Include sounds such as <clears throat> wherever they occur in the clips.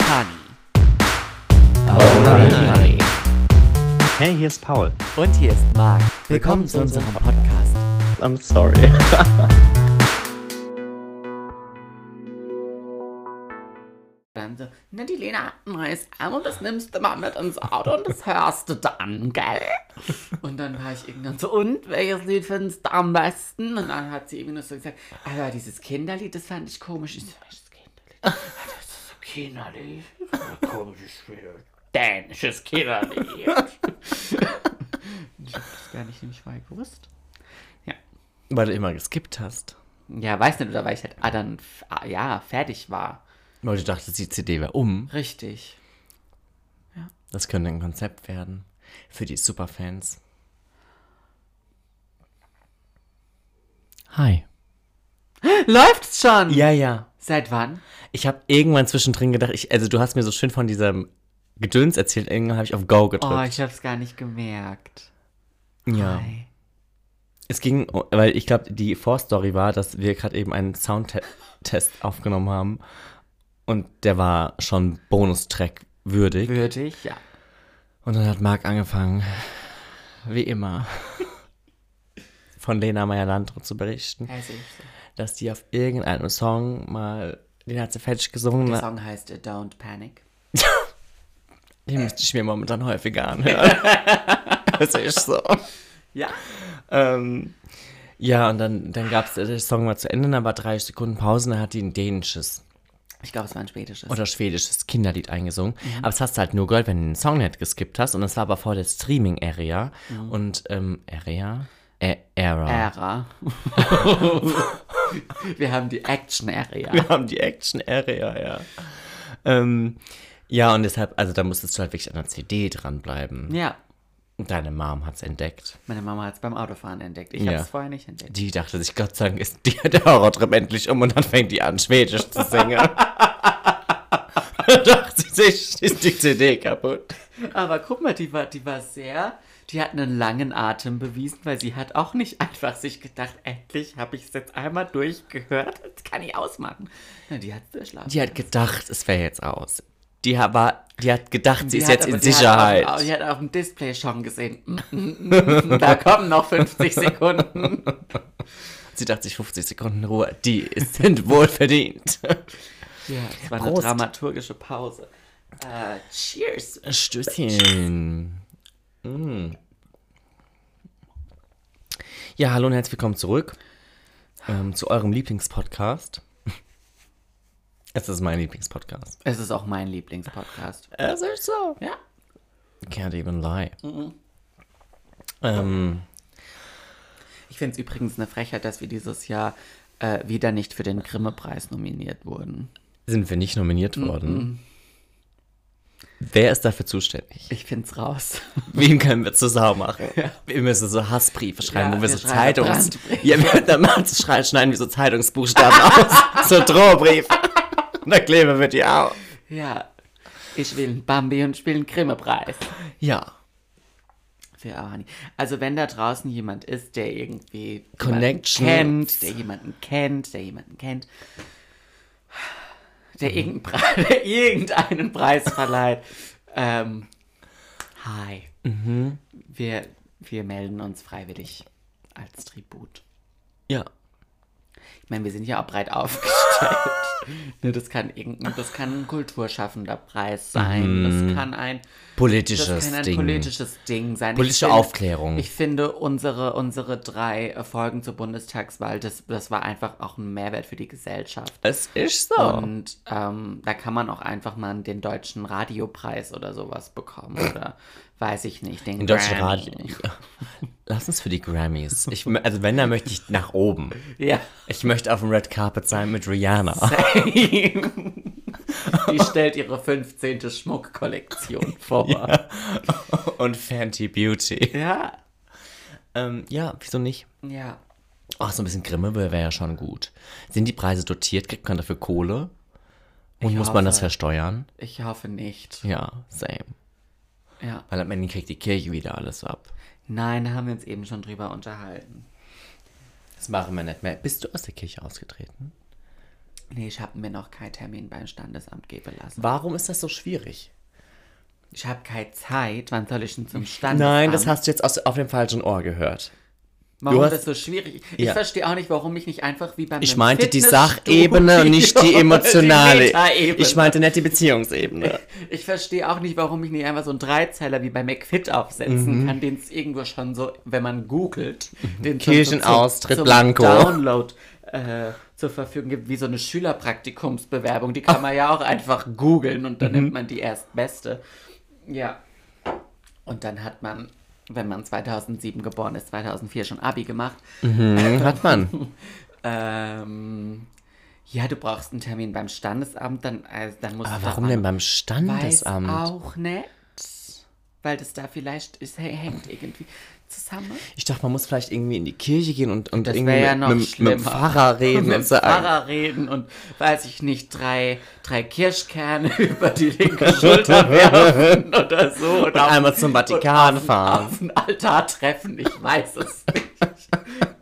Honey. Alright. Hey, hier ist Paul. Und hier ist Marc. Willkommen zu unserem Podcast. I'm sorry. <laughs> Dann so, na die Lena hat ein neues Album, das nimmst du mal mit ins Auto und das hörst du dann, gell? Und dann war ich irgendwann so, und welches Lied findest du am besten? Und dann hat sie irgendwie nur so gesagt, aber dieses Kinderlied, das fand ich komisch. Ich so, welches Kinderlied? "Ah, Das ist so Kinderlied. Das ist ein komisches Spiel. Dänisches Kinderlied. ich hab das gar nicht nämlich vorher gewusst. Ja. Weil du immer geskippt hast. Ja, weiß nicht, oder weil ich halt ah, dann, ah, ja, fertig war. Weil du dachtest, die CD wäre um. Richtig. Das könnte ein Konzept werden. Für die Superfans. Hi. <gasps> Läuft's schon? Ja, ja. Seit wann? Ich habe irgendwann zwischendrin gedacht, ich, also du hast mir so schön von diesem Gedöns erzählt, irgendwann habe ich auf Go gedrückt. Oh, ich hab's gar nicht gemerkt. ja. Hi. Es ging, weil ich glaube, die Vorstory war, dass wir gerade eben einen Soundtest aufgenommen haben. Und der war schon Bonustrack würdig. Würdig, ja. Und dann hat Marc angefangen, wie immer, <laughs> von Lena Meyer-Landrut zu berichten, Also, dass die auf irgendeinem Song mal, den hat sie fertig gesungen, der? Song heißt äh, Don't Panic. <laughs> den müsste ich mir momentan häufiger anhören. <laughs> das ist so. Ja? Ähm, ja, und dann, dann gab es, der Song war zu Ende, dann war drei Sekunden Pause, und dann hat die ein dänisches Ich glaube, es war ein spätisches. oder schwedisches Kinderlied eingesungen. Aber das hast du halt nur gehört, wenn du den Song nicht geskippt hast. Und das war aber vor der Streaming-Area. Und, ähm, Area? Ä Era. Ära. <laughs> Wir haben die Action-Area. Wir haben die Action-Area, ja. Ähm, ja, und deshalb, also da musstest du halt wirklich an der CD dranbleiben. Ja, deine Mom hat's entdeckt. meine Mama hat es beim Autofahren entdeckt. Ich Ja. habe es vorher nicht entdeckt. Die dachte sich, Gott sei Dank ist die, der Horrortrip endlich um und dann fängt die an, Schwedisch zu singen. <laughs> da dachte sie sich, ist die CD kaputt. Aber guck mal, die war, die war sehr, die hat einen langen Atem bewiesen, weil sie hat auch nicht <laughs> einfach sich gedacht, endlich habe ich es jetzt einmal durchgehört, jetzt kann ich ausmachen. Ja, die hat durchschlafen. Die hat gedacht, es wäre jetzt aus. Die war, die hat gedacht, sie Die ist hat jetzt aber- in die hat Sicherheit. Auf, die hat auf dem Display schon gesehen, mm, mm, mm, da <laughs> kommen noch 50 Sekunden. <laughs> Sie dachte sich 50 Sekunden Ruhe, die sind wohl verdient. Ja, es war eine Prost. dramaturgische Pause. Äh, cheers. Stößchen. Mm. Ja, hallo und herzlich willkommen zurück ähm, zu eurem Lieblingspodcast. <laughs> Es ist mein Lieblingspodcast. Es ist auch mein Lieblingspodcast. Es ist so. Ja. Can't even lie. Ähm, Ich finde es übrigens eine Frechheit, dass wir dieses Jahr äh, wieder nicht für den Grimme-Preis nominiert wurden. sind wir nicht nominiert worden? Wer ist dafür zuständig? Ich finde es raus. Wem können wir Sau machen? <laughs> Wir müssen so Hassbriefe schreiben, Ja, wo wir, wir so Zeitungs... Ja, wir, dann machen- schrei- schneiden wir so Zeitungsbuchstaben aus. <laughs> So Drohbriefe. Und dann kleben wir die auf. Ja. Ich will einen Bambi und ich will einen Grimme-Preis. Ja. Für Arani. Also wenn da draußen jemand ist, der irgendwie Connection. kennt, der jemanden kennt, der jemanden kennt, der Mhm. irgendeinen, Pre <laughs> der irgendeinen Preis verleiht, ähm, hi. Mhm. Wir, wir melden uns freiwillig als Tribut. Ja. Ich meine, wir sind ja auch breit aufgestellt. <laughs> ne, das kann irgendein, das kann ein kulturschaffender Preis sein. Das kann ein Politisches das kann ein Ding. politisches Ding sein. Politische Ich finde- Aufklärung. Ich finde, unsere, unsere drei Folgen zur Bundestagswahl, das, das war einfach auch ein Mehrwert für die Gesellschaft. es ist so. Und ähm, da kann man auch einfach mal den deutschen Radiopreis oder sowas bekommen. Oder weiß ich nicht. Den In deutschen. Radio. Lass uns für die Grammys. Ich, also wenn, dann möchte ich nach oben. Ja. Ich möchte auf dem Red Carpet sein mit Rihanna. Die stellt ihre 15. Schmuckkollektion <laughs> vor. Ja. Und Fenty Beauty. Ja. Ähm, ja, wieso nicht? ja. Ach, so ein bisschen Grimme wäre ja schon gut. Sind die Preise dotiert? Kriegt man dafür Kohle? Und Ich muss man das hoffe. versteuern? Ich hoffe nicht. Ja, same. Ja. Weil am Ende kriegt die Kirche wieder alles ab. Nein, da haben wir uns eben schon drüber unterhalten. Das machen wir nicht mehr. Bist du aus der Kirche ausgetreten? Nee, ich habe mir noch keinen Termin beim Standesamt geben lassen. Warum ist das so schwierig? Ich habe keine Zeit. Wann soll ich denn zum Standesamt? Nein, das hast du jetzt aus, auf dem falschen Ohr gehört. Warum hast- das so schwierig Ich Ja. verstehe auch nicht, warum ich nicht einfach wie beim Ich meinte die Sachebene und <laughs> nicht die emotionale. Metaebene. Ich meinte nicht die Beziehungsebene. Ich verstehe auch nicht, warum ich nicht einfach so einen Dreizeiler wie bei McFit aufsetzen Mhm. kann, den es irgendwo schon so, wenn man googelt, den Kirchenaustritt zum Blanco. Download äh, zur Verfügung gibt, wie so eine Schülerpraktikumsbewerbung. Die kann man ja auch einfach googeln und dann Mhm. nimmt man die erstbeste. Ja. Und dann hat man, wenn man 2007 geboren ist, 2004 schon Abi gemacht. Hm, hat man. <laughs> Ähm, ja, du brauchst einen Termin beim Standesamt, dann, äh, dann musst Aber du warum denn beim Weiß Standesamt? auch nicht, weil das da vielleicht ist, hängt irgendwie zusammen. Ich dachte, man muss vielleicht irgendwie in die Kirche gehen und, und Das irgendwie ja mit, noch mit, mit dem. Pfarrer reden <laughs> Mit und dem. Pfarrer reden und, weiß ich nicht, drei, drei Kirschkerne <laughs> über die linke Schulter <laughs> werfen oder so. Und, einmal zum Vatikan fahren. Auf den Altar treffen, ich weiß es nicht.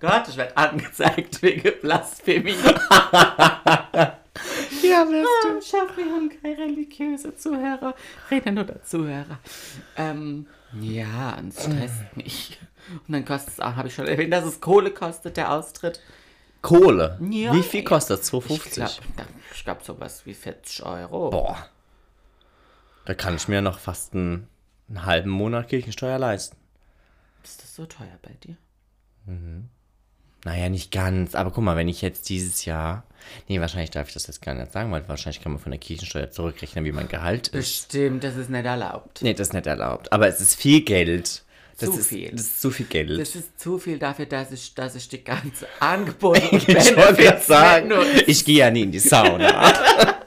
Gott, ich werde angezeigt wegen Blasphemie. Ja, <laughs> wirst Ah, Schaff, wir haben keine religiöse Zuhörer, reden nur der Zuhörer. Ähm, ja, und es stresst mich. Und dann kostet es auch, habe ich schon erwähnt, dass es Kohle kostet, der Austritt. Kohle. Ja, Wie viel kostet das? Ich 2,50? glaube, ich glaub, sowas wie 40 Euro. Boah. Da kann ich mir noch fast einen, einen halben Monat Kirchensteuer leisten. Ist das so teuer bei dir? Naja, nicht ganz. Aber guck mal, wenn ich jetzt dieses Jahr. Nee, wahrscheinlich darf ich das jetzt gar nicht sagen, weil wahrscheinlich kann man von der Kirchensteuer zurückrechnen, wie mein Gehalt ist. Bestimmt, das ist nicht erlaubt. Nee, das ist nicht erlaubt. Aber es ist viel Geld. Das Zu ist, viel. Das ist zu viel Geld. Das ist zu viel dafür, dass ich, dass ich die ganze <laughs> Angebote und ich wollte sagen, ich gehe ja nie in die Sauna. <laughs>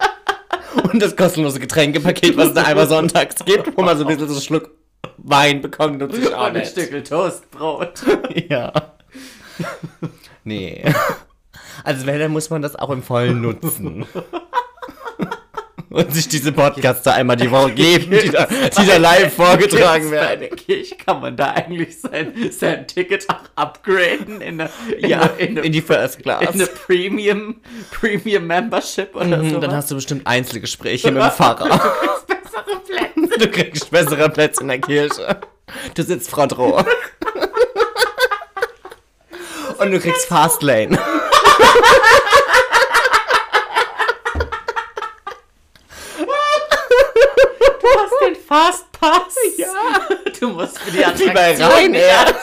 Und das kostenlose Getränkepaket, was es da einmal sonntags gibt, wo man so ein bisschen so einen Schluck Wein bekommt und sich Und auch ein nicht. Stück Toastbrot. <laughs> Ja. Nee. Also wenn, dann muss man das auch im Vollen nutzen. Und sich diese Podcasts da einmal die Woche geben, die da, die da live vorgetragen Bei werden. der Kirche kann man da eigentlich sein, sein Ticket auch upgraden in eine, in Ja, eine, in eine, in die First Class. in eine Premium, Premium Membership oder Mhm, so. Dann hast du bestimmt Einzelgespräche mit dem <laughs> Pfarrer. bessere Plätze. Du kriegst bessere Plätze in der Kirche. Du sitzt Front Roh. <laughs> Und du kriegst Fastlane. Du hast den Fastpass. Ja. Du musst für die Wie bei Attraktion Ryanair.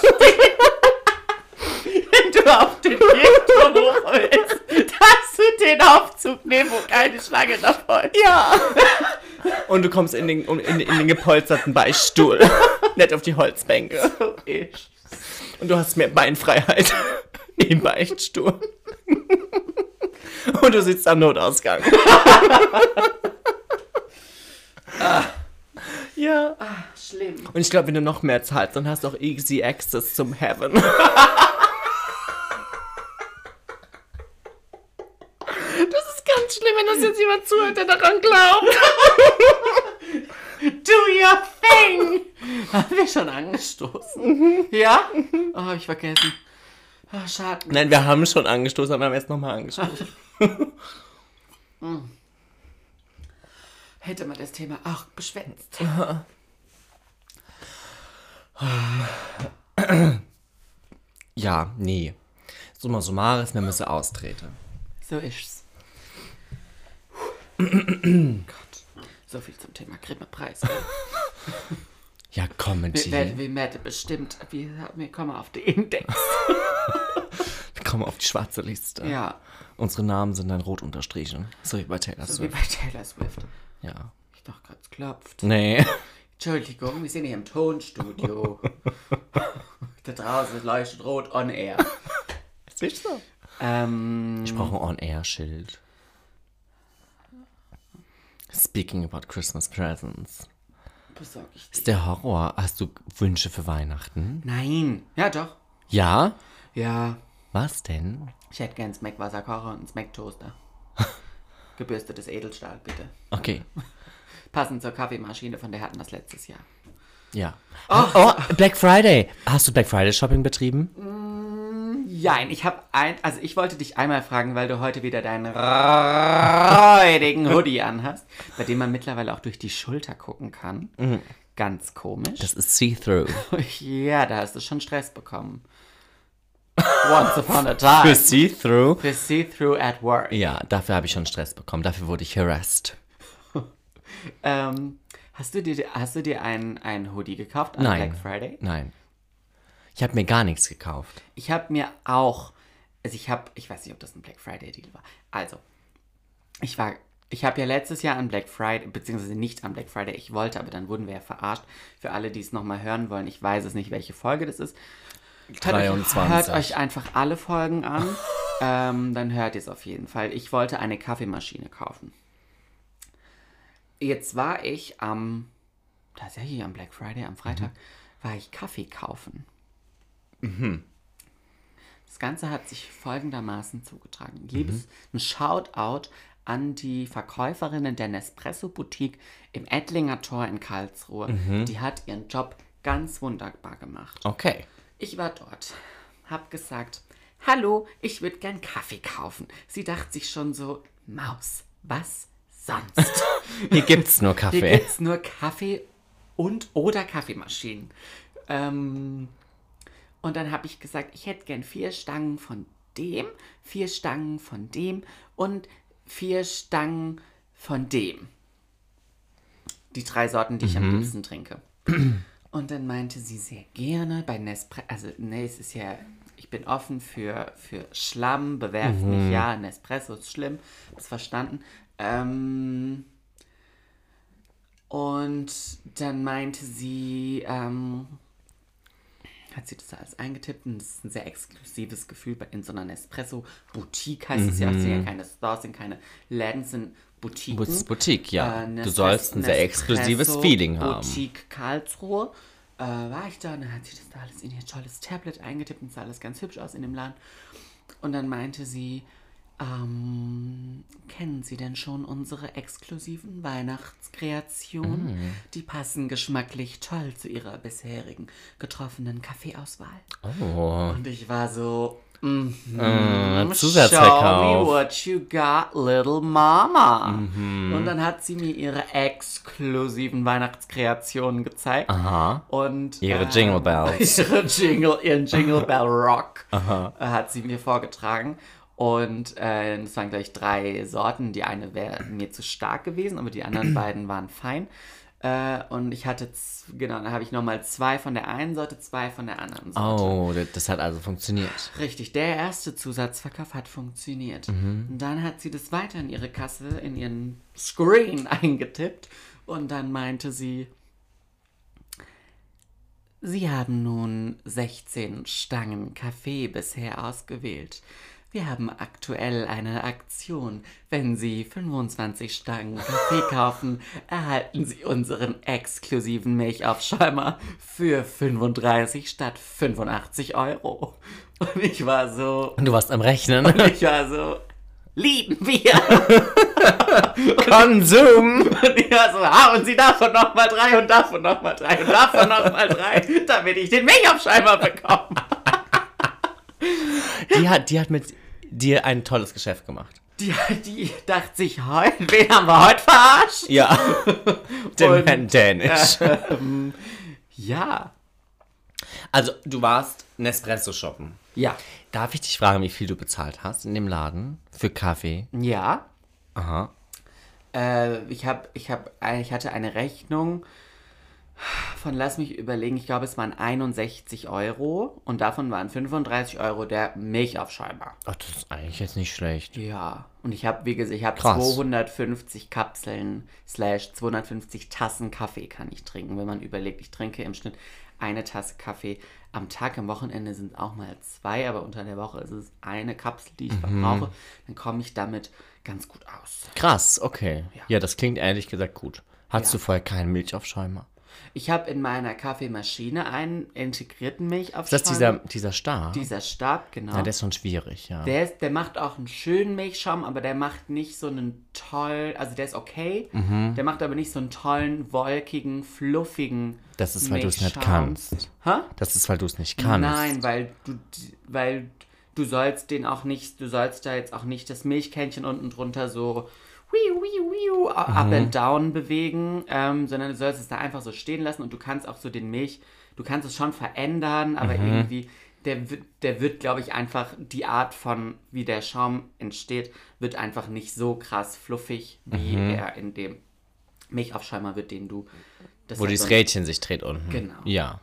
wenn du auf den Kirchturm hoch willst, darfst du den Aufzug nehmen, wo keine Schlange davor ist. Ja. Und du kommst in den, in, in den gepolsterten Beichtstuhl. Nicht auf die Holzbänke. So ist. Und du hast mehr Beinfreiheit <laughs> im Beichtstuhl. <laughs> Und du sitzt am Notausgang. Ja. Schlimm. Und ich glaube, wenn du noch mehr zahlst, dann hast du auch easy access zum Heaven. Das ist ganz schlimm, wenn das jetzt jemand zuhört, der daran glaubt. <laughs> Do your thing! Haben wir schon angestoßen? Ja? Oh, hab ich vergessen. Oh, schade. Nein, wir haben schon angestoßen, aber wir haben jetzt nochmal angestoßen. <laughs> Hätte man das Thema auch beschwänzt. Ja, nee. Summa summaris, wir müssen austreten. So ist's. Gott. So viel zum Thema Grimme-Preis. Ja, Wir Comedy. werden wie Mette bestimmt. Wir, wir kommen auf den Index. <laughs> Kommen auf die schwarze Liste. Ja. Unsere Namen sind dann rot unterstrichen. So wie bei Taylor So wie Swift. bei Taylor Swift. Ja. Ich doch gerade klopft. Nee. <laughs> Entschuldigung, wir sind hier im Tonstudio. <laughs> da draußen leuchtet rot on air. <laughs> Siehst du? Ähm, Ich brauche ein On-Air-Schild. Speaking about Christmas presents. besorge ich die. Ist der Horror. Hast du Wünsche für Weihnachten? Nein. Ja, doch. Ja? Ja. Was denn? Ich hätte gern Smack-Wasserkocher und einen Smack-Toaster. <laughs> Gebürstetes Edelstahl, bitte. Okay. <laughs> Passend zur Kaffeemaschine, von der hatten wir das letztes Jahr. Ja. Oh, Black Friday. Hast du Black Friday Shopping betrieben? Jein, ich habe ein, also ich wollte dich einmal fragen, weil du heute wieder deinen räudigen <laughs> Hoodie anhast, bei dem man mittlerweile auch durch die Schulter gucken kann. Ganz komisch. Das ist see-through. ja, da hast du schon Stress bekommen. Once upon a time. Für see-through? Für see-through at work. Ja, dafür habe ich schon Stress bekommen. Dafür wurde ich harassed. <laughs> Ähm, hast du dir, hast du dir einen, einen Hoodie gekauft an Nein. Black Friday? Nein. Ich habe mir gar nichts gekauft. Ich habe mir auch, also ich habe, ich weiß nicht, ob das ein Black Friday Deal war. Also, ich war, ich habe ja letztes Jahr an Black Friday, beziehungsweise nicht an Black Friday, ich wollte, aber dann wurden wir ja verarscht. Für alle, die es nochmal hören wollen, ich weiß es nicht, welche Folge das ist. Hört euch, 23. hört euch einfach alle Folgen an, <laughs> ähm, dann hört ihr es auf jeden Fall. Ich wollte eine Kaffeemaschine kaufen. Jetzt war ich am, tatsächlich am Black Friday, am Freitag, war ich Kaffee kaufen. Das Ganze hat sich folgendermaßen zugetragen. Liebes, ein Shoutout an die Verkäuferinnen der Nespresso Boutique im Ettlinger Tor in Karlsruhe. Die hat ihren Job ganz wunderbar gemacht. Okay. Ich war dort, hab gesagt, hallo, ich würde gern Kaffee kaufen. Sie dachte sich schon so, Maus, was sonst? <laughs> Hier gibt's nur Hier Kaffee. gibt's nur Kaffee und oder Kaffeemaschinen. Ähm, und dann habe ich gesagt, ich hätte gern vier Stangen von dem, vier Stangen von dem und vier Stangen von dem. Die drei Sorten, die ich am liebsten trinke. Und dann meinte sie sehr gerne bei Nespresso, also nee, es ist ja, ich bin offen für, für Schlamm, bewerft mich, ja, Nespresso ist schlimm, hab's verstanden. Ähm, und dann meinte sie, ähm, hat sie das da alles eingetippt und das ist ein sehr exklusives Gefühl bei- in so einer Nespresso-Boutique heißt es ja, es sind ja keine Stores, sind keine Läden, sind Boutiquen. Das Boutique, ja. Äh, du sollst ein sehr exklusives Feeling haben. Boutique Karlsruhe. Äh, war ich da und dann hat sie das da alles in ihr tolles Tablet eingetippt und sah alles ganz hübsch aus in dem Laden. Und dann meinte sie, ähm, kennen Sie denn schon unsere exklusiven Weihnachtskreationen? Mm. Die passen geschmacklich toll zu Ihrer bisherigen getroffenen Kaffeeauswahl. Oh. Und ich war so, mhm, Äh, Show Zusatzverkauf. me what you got, little mama. Mhm. Und dann hat sie mir ihre exklusiven Weihnachtskreationen gezeigt. Aha. Und Ihre ähm, Jingle Bells. <laughs> Ihre Jingle, ihren Jingle <laughs> Bell Rock äh, hat sie mir vorgetragen. Und äh, es waren gleich drei Sorten. Die eine wäre mir zu stark gewesen, aber die anderen <clears throat> beiden waren fein. Äh, und ich hatte, genau, dann habe ich nochmal zwei von der einen Sorte, zwei von der anderen Sorte. Oh, das- hat also funktioniert. Richtig, der erste Zusatzverkauf hat funktioniert. Und dann hat sie das weiter in ihre Kasse, in ihren Screen <laughs> eingetippt. Und dann meinte sie, Sie haben nun 16 Stangen Kaffee bisher ausgewählt. Wir haben aktuell eine Aktion. Wenn Sie 25 Stangen Kaffee <laughs> kaufen, erhalten Sie unseren exklusiven Milchaufschäumer für 35 statt 85 Euro. Und ich war so, Und du warst am Rechnen. ich war so, lieben wir. <laughs> Konsum! Und ich war so, und Sie davon nochmal drei und davon nochmal drei und davon nochmal drei, damit ich den Milchaufschäumer bekomme. Die hat, die hat mit dir ein tolles Geschäft gemacht. Die, die dachte sich, heute, wen haben wir heute verarscht? Ja. <laughs> Den Herrn Dänisch. Ja. Also, du warst Nespresso shoppen. Ja. Darf ich dich fragen, wie viel du bezahlt hast in dem Laden für Kaffee? Ja. Aha. Äh, ich, hab, ich, hab, ich hatte eine Rechnung von, lass mich überlegen, ich glaube, es waren 61 Euro und davon waren 35 Euro der Milchaufschäumer. Ach, das ist eigentlich jetzt nicht schlecht. Ja, und ich habe, wie gesagt, ich habe Krass. 250 Kapseln slash 250 Tassen Kaffee kann ich trinken. Wenn man überlegt, ich trinke im Schnitt eine Tasse Kaffee am Tag. Am Wochenende sind auch mal zwei, aber unter der Woche ist es eine Kapsel, die ich verbrauche. Dann komme ich damit ganz gut aus. Krass, okay. Ja, das klingt ehrlich gesagt gut. Hattest Ja. du vorher keinen Milchaufschäumer? Ich habe in meiner Kaffeemaschine einen integrierten Milchaufschäumer. Ist das dieser, dieser Star? Dieser Stab, genau. ja, der ist schon schwierig, ja. Der, ist, der macht auch einen schönen Milchschaum, aber der macht nicht so einen tollen, also der ist okay, Mhm. der macht aber nicht so einen tollen, wolkigen, fluffigen Das ist, weil du es nicht kannst. Hä? Das ist, weil du es nicht kannst. Nein, weil du, weil du sollst den auch nicht, du sollst da jetzt auch nicht das Milchkännchen unten drunter so up and down bewegen, ähm, sondern du sollst es da einfach so stehen lassen und du kannst auch so den Milch, du kannst es schon verändern, aber irgendwie, der wird, der wird, glaube ich, einfach die Art von, wie der Schaum entsteht, wird einfach nicht so krass fluffig, wie er in dem Milchaufschäumer wird, den du. Das Wo dieses Rädchen sich dreht unten. Genau. Ja.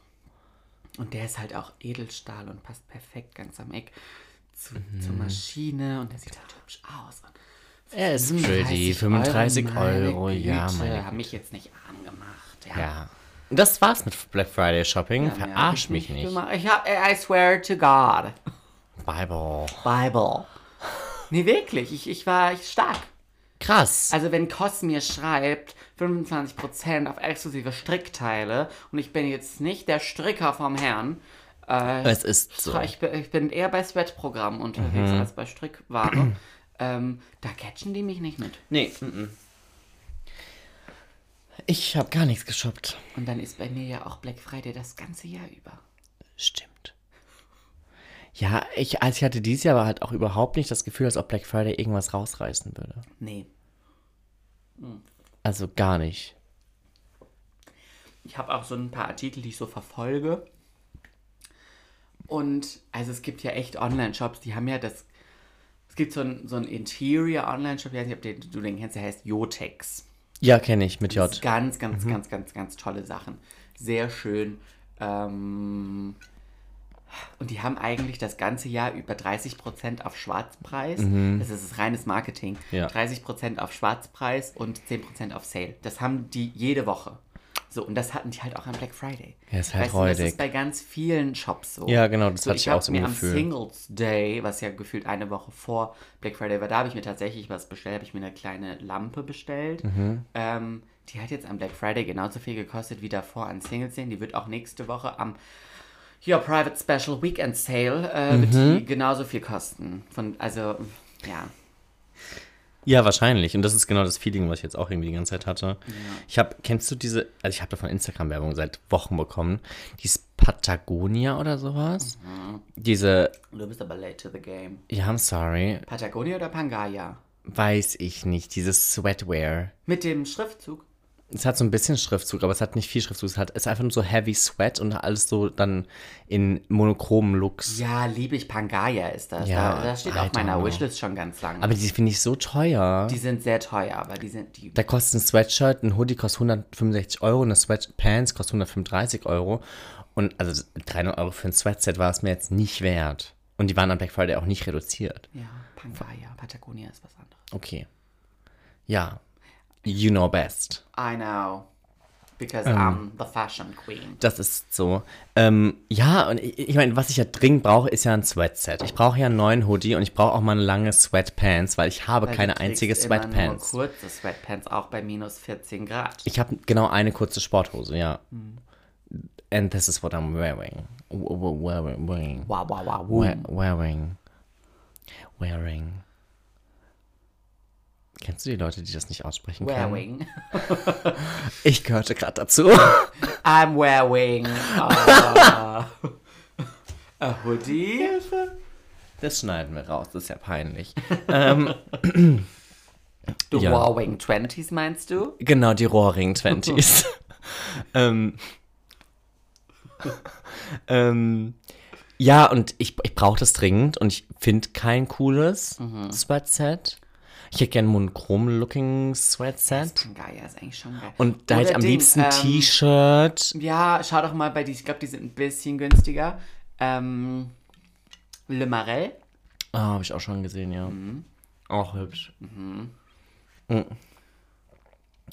Und der ist halt auch Edelstahl und passt perfekt ganz am Eck zu, zur Maschine und der sieht halt hübsch aus. Und Er ist pretty. 35 meine Euro. Ja, meine Haben mich jetzt nicht arm gemacht. Ja. Ja. Das war's mit Black Friday Shopping. Ja, Verarsch ich mich nicht. gemacht. Ich hab, I swear to God. Bible. Bible. Nee, wirklich. Ich, ich war stark. Krass. Also wenn Cos mir schreibt, 25% auf exklusive Strickteile und ich bin jetzt nicht der Stricker vom Herrn, äh, es ist so. ich, bin, ich bin eher bei Sweat-Programmen unterwegs als bei Strickware, ähm, da catchen die mich nicht mit. Nee. mhm. Ich habe gar nichts geshoppt. Und dann ist bei mir ja auch Black Friday das ganze Jahr über. Stimmt. Ja, ich, also ich hatte dieses Jahr aber halt auch überhaupt nicht das Gefühl, als ob Black Friday irgendwas rausreißen würde. Nee. Also gar nicht. Ich habe auch so ein paar Artikel, die ich so verfolge. Und also es gibt ja echt Online-Shops, die haben ja das. Es gibt so ein, so ein Interior-Online-Shop, ich weiß nicht, ob den, du den kennst, der heißt Jotex. Ja, kenne ich mit J. Ganz, ganz, ganz, ganz, ganz tolle Sachen. Sehr schön. Ähm, und die haben eigentlich das ganze Jahr über 30% auf Schwarzpreis. Das ist reines Marketing. Ja. 30% auf Schwarzpreis und 10% auf Sale. Das haben die jede Woche. So, und das hatten die halt auch am Black Friday. Ja, ist halt weißt du, das ist bei ganz vielen Shops so. Ja, genau, das so, hatte ich hab auch so mir im am Gefühl. Singles Day, was ja gefühlt eine Woche vor Black Friday war, da habe ich mir tatsächlich was bestellt, habe ich mir eine kleine Lampe bestellt. Mhm. Ähm, die hat jetzt am Black Friday genauso viel gekostet wie davor an Singles Day. Die wird auch nächste Woche am Your Private Special Weekend Sale äh, wird Mhm. die genauso viel kosten. Von, also, ja. Ja, wahrscheinlich. Und das ist genau das Feeling, was ich jetzt auch irgendwie die ganze Zeit hatte. Ich habe, kennst du diese, also ich habe da von Instagram-Werbung seit Wochen bekommen, die ist Patagonia oder sowas. Diese, Du bist aber late to the game. ja, I'm sorry, Patagonia oder Pangaya? weiß ich nicht, dieses Sweatwear. Mit dem Schriftzug. Es hat so ein bisschen Schriftzug, aber es hat nicht viel Schriftzug. Es hat, ist einfach nur so Heavy Sweat und alles so dann in monochromen Looks. Ja, liebe ich, Pangaya ist das. Ja, da, das steht I auf meiner know. Wishlist schon ganz lange. Aber die finde ich so teuer. die sind sehr teuer, aber die sind die. Da kostet ein Sweatshirt, ein Hoodie kostet 165 Euro, eine Sweatpants kostet 135 Euro. Und also 300 Euro für ein Sweatset war es mir jetzt nicht wert. Und die waren am Black Friday auch nicht reduziert. Ja, Pangaya, Patagonia ist was anderes. Okay. Ja. You know best. I know. Because Ähm. I'm the fashion queen. Das ist so. Ähm, ja, und ich, ich meine, was ich ja dringend brauche, ist ja ein Sweatset. Ich brauche ja einen neuen Hoodie und ich brauche auch mal eine lange Sweatpants, weil ich habe Weil keine einzige immer Sweatpants. Nur kurze Sweatpants, auch bei minus 14 Grad. Ich habe genau eine kurze Sporthose, ja. And this is what I'm wearing. Wearing. wearing. Wearing. Wearing. Kennst du die Leute, die das nicht aussprechen können? Wearing. <laughs> Ich gehörte gerade dazu. I'm wearing uh, a hoodie. Das schneiden wir raus, das ist ja peinlich. <laughs> Du Ja. Wearing 20s meinst du? Genau, die Rohring 20s. <laughs> ähm, ähm, ja, und ich, ich brauche das dringend und ich finde kein cooles Mhm. Sweatset. Ich hätte gerne monochrom-looking Sweatset. Pangaya ist eigentlich schon geil. Und da hätte ich am Ding, liebsten ähm, T-Shirt. Ja, schau doch mal bei die, ich glaube, die sind ein bisschen günstiger. Ähm, Le Marel. Ah, habe ich auch schon gesehen, ja. Mhm. Auch hübsch. Mm.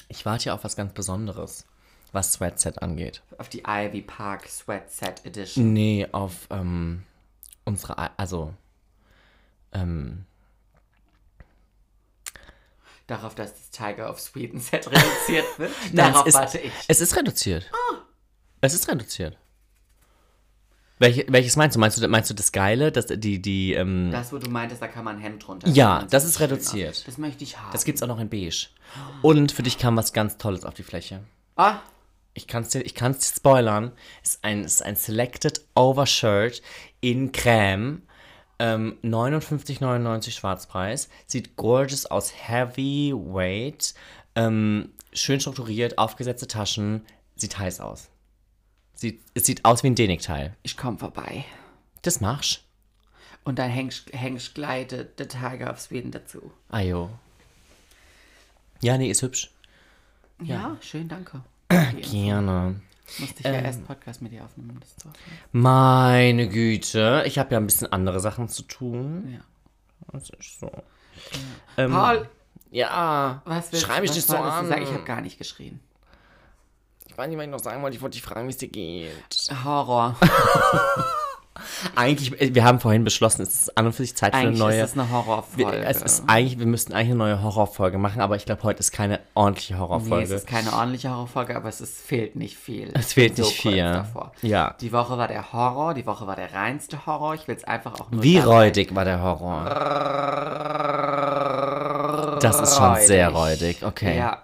Ich warte ja auf was ganz Besonderes, was Sweatset angeht. Auf die Ivy Park Sweat Set Edition. Nee, auf ähm, unsere, also, ähm, Darauf, dass das Tiger of Sweden Set reduziert wird. <laughs> Nein, Darauf es ist, warte ich. Es ist reduziert. Es ist reduziert. Welche, welches meinst du? Meinst du, meinst du das Geile, dass die, die, ähm, Das, wo du meintest, da kann man ein Hemd drunter. Ja, das sieht ist reduziert. aus. Das möchte ich haben. das gibt's auch noch in beige. Und für dich kam was ganz Tolles auf die Fläche. Ah, Ich kann's dir, ich kann's dir spoilern. Es ist ein, es ist ein Selected Overshirt in Creme. Ähm, 59,99 Schwarzpreis. Sieht gorgeous aus. Heavyweight. Ähm, schön strukturiert, aufgesetzte Taschen. Sieht heiß aus. Sieht, es sieht aus wie ein Denikteil. Ich komm vorbei. Das machst Und dann hängst hängst gleich der der Tiger of Sweden dazu. Ajo. Ja, nee, ist hübsch. Ja, schön, danke. <clears throat> Gerne. Musste ich ja erst Podcast mit dir aufnehmen, um das zu aufnehmen. Meine Güte. Ich habe ja ein bisschen andere Sachen zu tun. Ja. Das ist so. Ähm, Paul, Ja. was willst Schrei mich was nicht so an. sagen? Ich habe gar nicht geschrien. Ich weiß nicht, was ich noch sagen wollte. Ich wollte dich fragen, wie es dir geht. Horror. <laughs> Eigentlich, äh, wir haben vorhin beschlossen, es ist an und für sich Zeit für eine Eigentlich neue. ist es eine wir, Horrorfolge. es ist eigentlich, wir müssten eigentlich eine neue Horrorfolge machen, aber ich glaube, heute ist keine ordentliche Nee, Horrorfolge. es ist keine ordentliche Horrorfolge, aber es ist, fehlt nicht viel. Es fehlt bin nicht viel. Davor. Ja. Die Woche war der Horror, die Woche war der reinste Horror. Ich will es einfach auch nur Wie räudig war der Horror? Das ist schon sehr räudig, okay. Ja.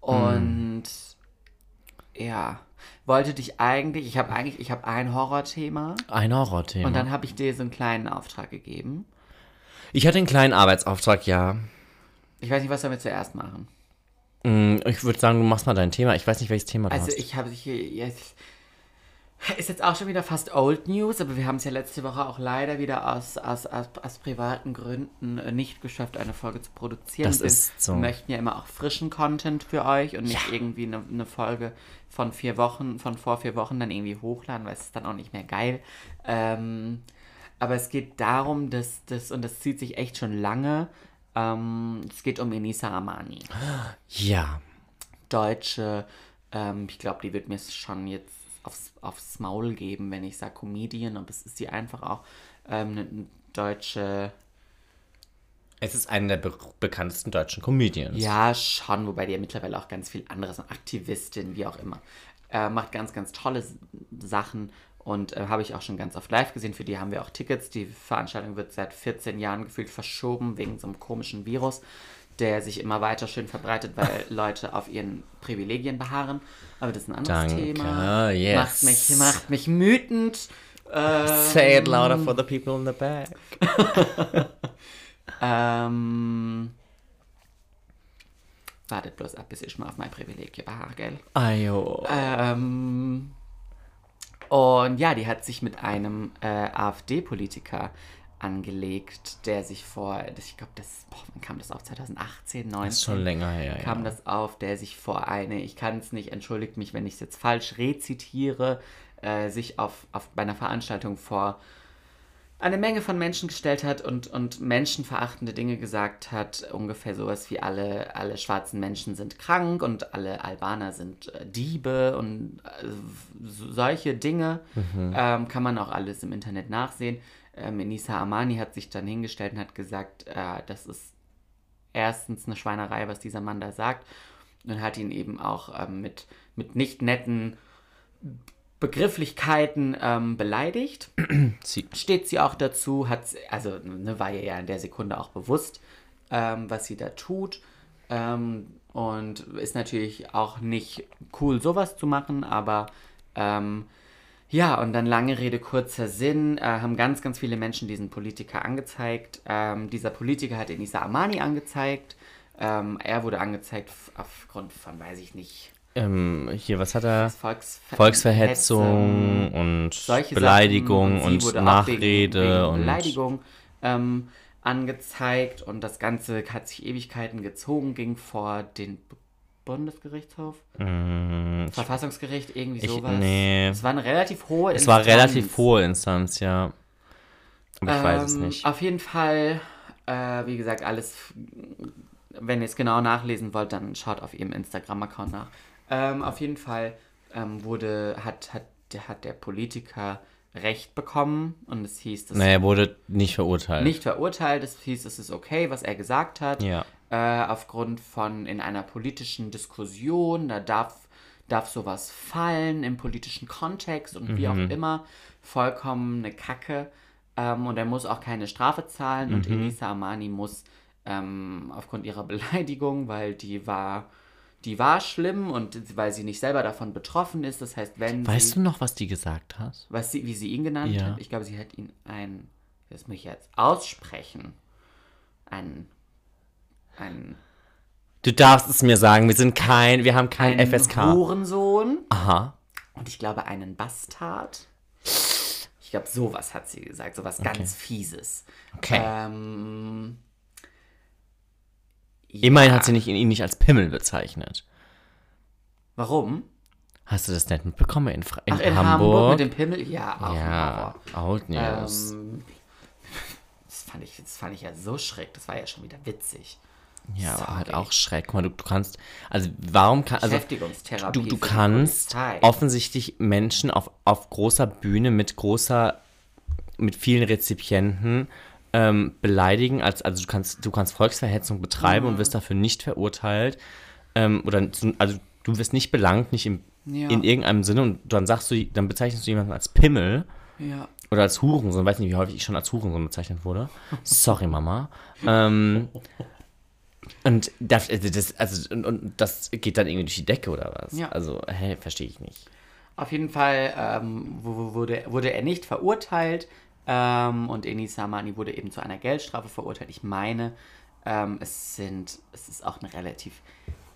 Und ja, wollte dich eigentlich, ich habe eigentlich, ich habe ein Horrorthema Ein Horrorthema. und dann habe ich dir so einen kleinen Auftrag gegeben. ich hatte einen kleinen Arbeitsauftrag, ja. Ich weiß nicht, was wir zuerst machen. Mm, Ich würde sagen, du machst mal dein Thema. Ich weiß nicht, welches Thema du Also hast. ich habe hier jetzt ist jetzt auch schon wieder fast Old News, aber wir haben es ja letzte Woche auch leider wieder aus, aus, aus, aus privaten Gründen äh, nicht geschafft, eine Folge zu produzieren. Das wir ist so. möchten ja immer auch frischen Content für euch und nicht irgendwie eine, eine Folge von vier Wochen, von vor vier Wochen dann irgendwie hochladen, weil es ist dann auch nicht mehr geil. Ähm, aber es geht darum, dass das, und das zieht sich echt schon lange, ähm, es geht um Enisa Amani Ja. deutsche, ähm, ich glaube, die wird mir schon jetzt aufs, Maul geben, wenn ich sage Comedian, aber es ist sie einfach auch ähm, eine deutsche, Es ist einer der be bekanntesten deutschen Comedians. ja schon, wobei die ja mittlerweile auch ganz viel anderes, Aktivistin, wie auch immer, äh, macht ganz, ganz tolle Sachen und äh, habe ich auch schon ganz oft live gesehen, für die haben wir auch Tickets, die Veranstaltung wird seit 14 Jahren gefühlt verschoben wegen so einem komischen Virus, der sich immer weiter schön verbreitet, weil <laughs> Leute auf ihren Privilegien beharren. Aber das ist ein anderes Danke, Thema. yes. Macht mich, macht mich wütend. Äh, <laughs> Say it louder for the people in the back. <laughs> ähm, wartet bloß ab, bis ich mal auf mein Privileg beharre, gell? Ayo. Ähm, und ja, die hat sich mit einem äh, AfD-Politiker angelegt, der sich vor, ich glaube, das, boah, wann kam das auf? 2018, 19? Das ist schon länger her, kam ja. das auf, der sich vor eine, ich kann es nicht, entschuldigt mich, wenn ich es jetzt falsch rezitiere, äh, sich auf, auf bei einer Veranstaltung vor eine Menge von Menschen gestellt hat und, und menschenverachtende Dinge gesagt hat, ungefähr sowas wie alle, alle schwarzen Menschen sind krank und alle Albaner sind äh, Diebe und äh, so- solche Dinge ähm, kann man auch alles im Internet nachsehen. Ähm, Enisa Amani hat sich dann hingestellt und hat gesagt, äh, das ist erstens eine Schweinerei, was dieser Mann da sagt und hat ihn eben auch ähm, mit, mit nicht netten Begrifflichkeiten ähm, beleidigt <clears throat> Sie, steht sie auch dazu, hat sie- also ne, war ihr ja in der Sekunde auch bewusst, ähm, was sie da tut. Ähm, und ist natürlich auch nicht cool, sowas zu machen, aber ähm, ja, und dann lange Rede, kurzer Sinn, äh, haben ganz, ganz viele Menschen diesen Politiker angezeigt. Ähm, dieser Politiker hat Enisa Amani angezeigt. Ähm, er wurde angezeigt aufgrund von, weiß ich nicht, ähm, hier, was hat er? Volksver Volksverhetzung und Beleidigung Sachen. und, auch Nachrede wegen, wegen und Beleidigung ähm, angezeigt und das Ganze hat sich Ewigkeiten gezogen, ging vor den Bundesgerichtshof, Mm, Verfassungsgericht, irgendwie ich- sowas. nee. Es war eine relativ hohe es war Instanz. relativ hohe Instanz, ja. Aber ich weiß es Ähm, nicht. Auf jeden Fall, äh, wie gesagt, alles, wenn ihr es genau nachlesen wollt, dann schaut auf ihrem Instagram-Account nach. Ähm, auf jeden Fall ähm, wurde, hat, hat, der, hat der Politiker Recht bekommen und es hieß, dass Naja, er wurde nicht verurteilt. nicht verurteilt, es hieß, es ist okay, was er gesagt hat. Ja. Äh, aufgrund von in einer politischen Diskussion, da darf, darf sowas fallen im politischen Kontext und wie auch immer, vollkommen eine Kacke. Ähm, und er muss auch keine Strafe zahlen und Enisa Amani muss ähm, aufgrund ihrer <laughs> Beleidigung, weil die war, die war schlimm und weil sie nicht selber davon betroffen ist. Das heißt, wenn Weißt sie, du noch, was die gesagt hat? was sie, wie sie ihn genannt Ja. hat, ich glaube, sie hat ihn ein das muss ich jetzt aussprechen, einen, einen, Du darfst es mir sagen, wir sind kein, wir haben kein einen FSK. Hurensohn Aha. und ich glaube einen Bastard. Ich glaube, sowas hat sie gesagt, sowas ganz Fieses. Okay. Ähm, Immerhin ja. hat sie nicht, ihn nicht als Pimmel bezeichnet. Warum? Hast du das nicht mitbekommen in, Fra in, Ach, in Hamburg? Hamburg mit dem Pimmel? Ja, auch ja. Old News. Ähm, das, fand ich, das fand ich ja so schräg. Das war ja schon wieder witzig. Ja, aber halt sorry. auch schräg. Guck mal, du, du kannst, also warum kann, also Beschäftigungstherapie du, du kannst offensichtlich Menschen auf, auf großer Bühne mit großer, mit vielen Rezipienten ähm, beleidigen, als, also du kannst, du kannst Volksverhetzung betreiben Mhm. und wirst dafür nicht verurteilt. Ähm, oder also du wirst nicht belangt, nicht im, Ja. in irgendeinem Sinne und dann sagst du, dann bezeichnest du jemanden als Pimmel Ja. oder als Hurensohn, weiß nicht, wie häufig ich schon als Hurensohn bezeichnet wurde. <laughs> Sorry, Mama. Ähm, und das, also das, also, und, und das geht dann irgendwie durch die Decke oder was? Ja. Also, hä, verstehe ich nicht. Auf jeden Fall ähm, wu- wu- wurde, wurde er nicht verurteilt ähm, und Enis Samani wurde eben zu einer Geldstrafe verurteilt. Ich meine, ähm, es sind, es ist auch eine relativ,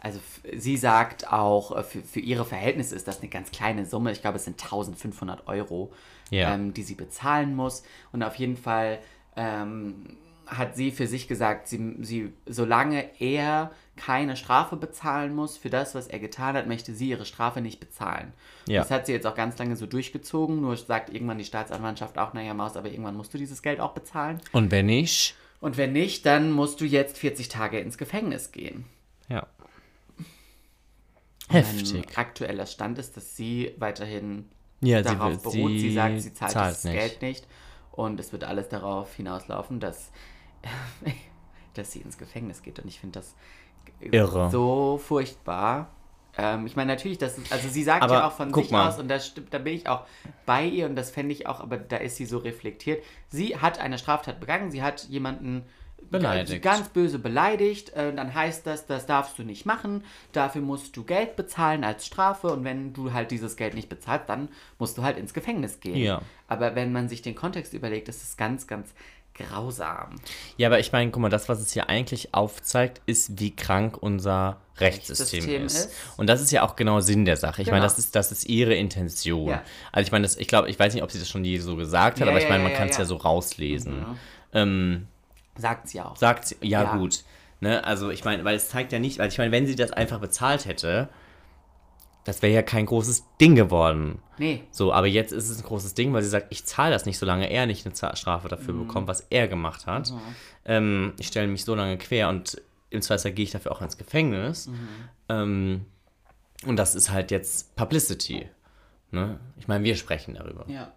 also sie sagt auch, äh, für, für ihre Verhältnisse ist das eine ganz kleine Summe. Ich glaube, es sind 1500 Euro, Ja. ähm, die sie bezahlen muss. Und auf jeden Fall ähm, hat sie für sich gesagt, sie, sie, solange er keine Strafe bezahlen muss für das, was er getan hat, möchte sie ihre Strafe nicht bezahlen. Ja. Das hat sie jetzt auch ganz lange so durchgezogen, nur sagt irgendwann die Staatsanwaltschaft auch, naja, Maus, aber irgendwann musst du dieses Geld auch bezahlen. Und wenn nicht, Und wenn nicht, dann musst du jetzt 40 Tage ins Gefängnis gehen. ja. Mein Heftig. aktueller Stand ist, dass sie weiterhin Ja, sie, darauf will- beruht. Sie, sie sagt, sie zahlt, zahlt das nicht. Geld nicht. Und es wird alles darauf hinauslaufen, dass, <laughs> dass sie ins Gefängnis geht. Und ich finde das Irre. so furchtbar. Ähm, ich meine, natürlich, das ist, also sie sagt Aber ja auch von sich mal. aus, und das stimmt, da bin ich auch bei ihr und das fände ich auch, aber da ist sie so reflektiert. Sie hat eine Straftat begangen, sie hat jemanden Beleidigt. ganz böse beleidigt, äh, dann heißt das, das darfst du nicht machen, dafür musst du Geld bezahlen als Strafe und wenn du halt dieses Geld nicht bezahlst, dann musst du halt ins Gefängnis gehen. Ja. Aber wenn man sich den Kontext überlegt, ist es ganz, ganz grausam. Ja, aber ich meine, guck mal, das, was es hier eigentlich aufzeigt, ist, wie krank unser Rechtssystem, Rechtssystem ist. ist. Und das ist ja auch genau Sinn der Sache. Ich meine, Genau. das ist, das ist ihre Intention. Ja. Also ich meine, das, ich glaube, ich weiß nicht, ob sie das schon je so gesagt hat, Ja, aber ich meine, man ja, kann es ja. so rauslesen. Ähm, Sagt sie auch. sagt sie, ja, Ja. gut. Ne? Also ich meine, weil es zeigt ja nicht, weil ich meine, wenn sie das einfach bezahlt hätte, das wäre ja kein großes Ding geworden. Nee. So, aber jetzt ist es ein großes Ding, weil sie sagt, ich zahle das nicht, solange er nicht eine Strafe dafür Mhm. bekommt, was er gemacht hat. Ähm, ich stelle mich so lange quer und im Zweifelsfall gehe ich dafür auch ins Gefängnis. Mhm. Ähm, und das ist halt jetzt Publicity. Ne? Ich meine, wir sprechen darüber. Ja.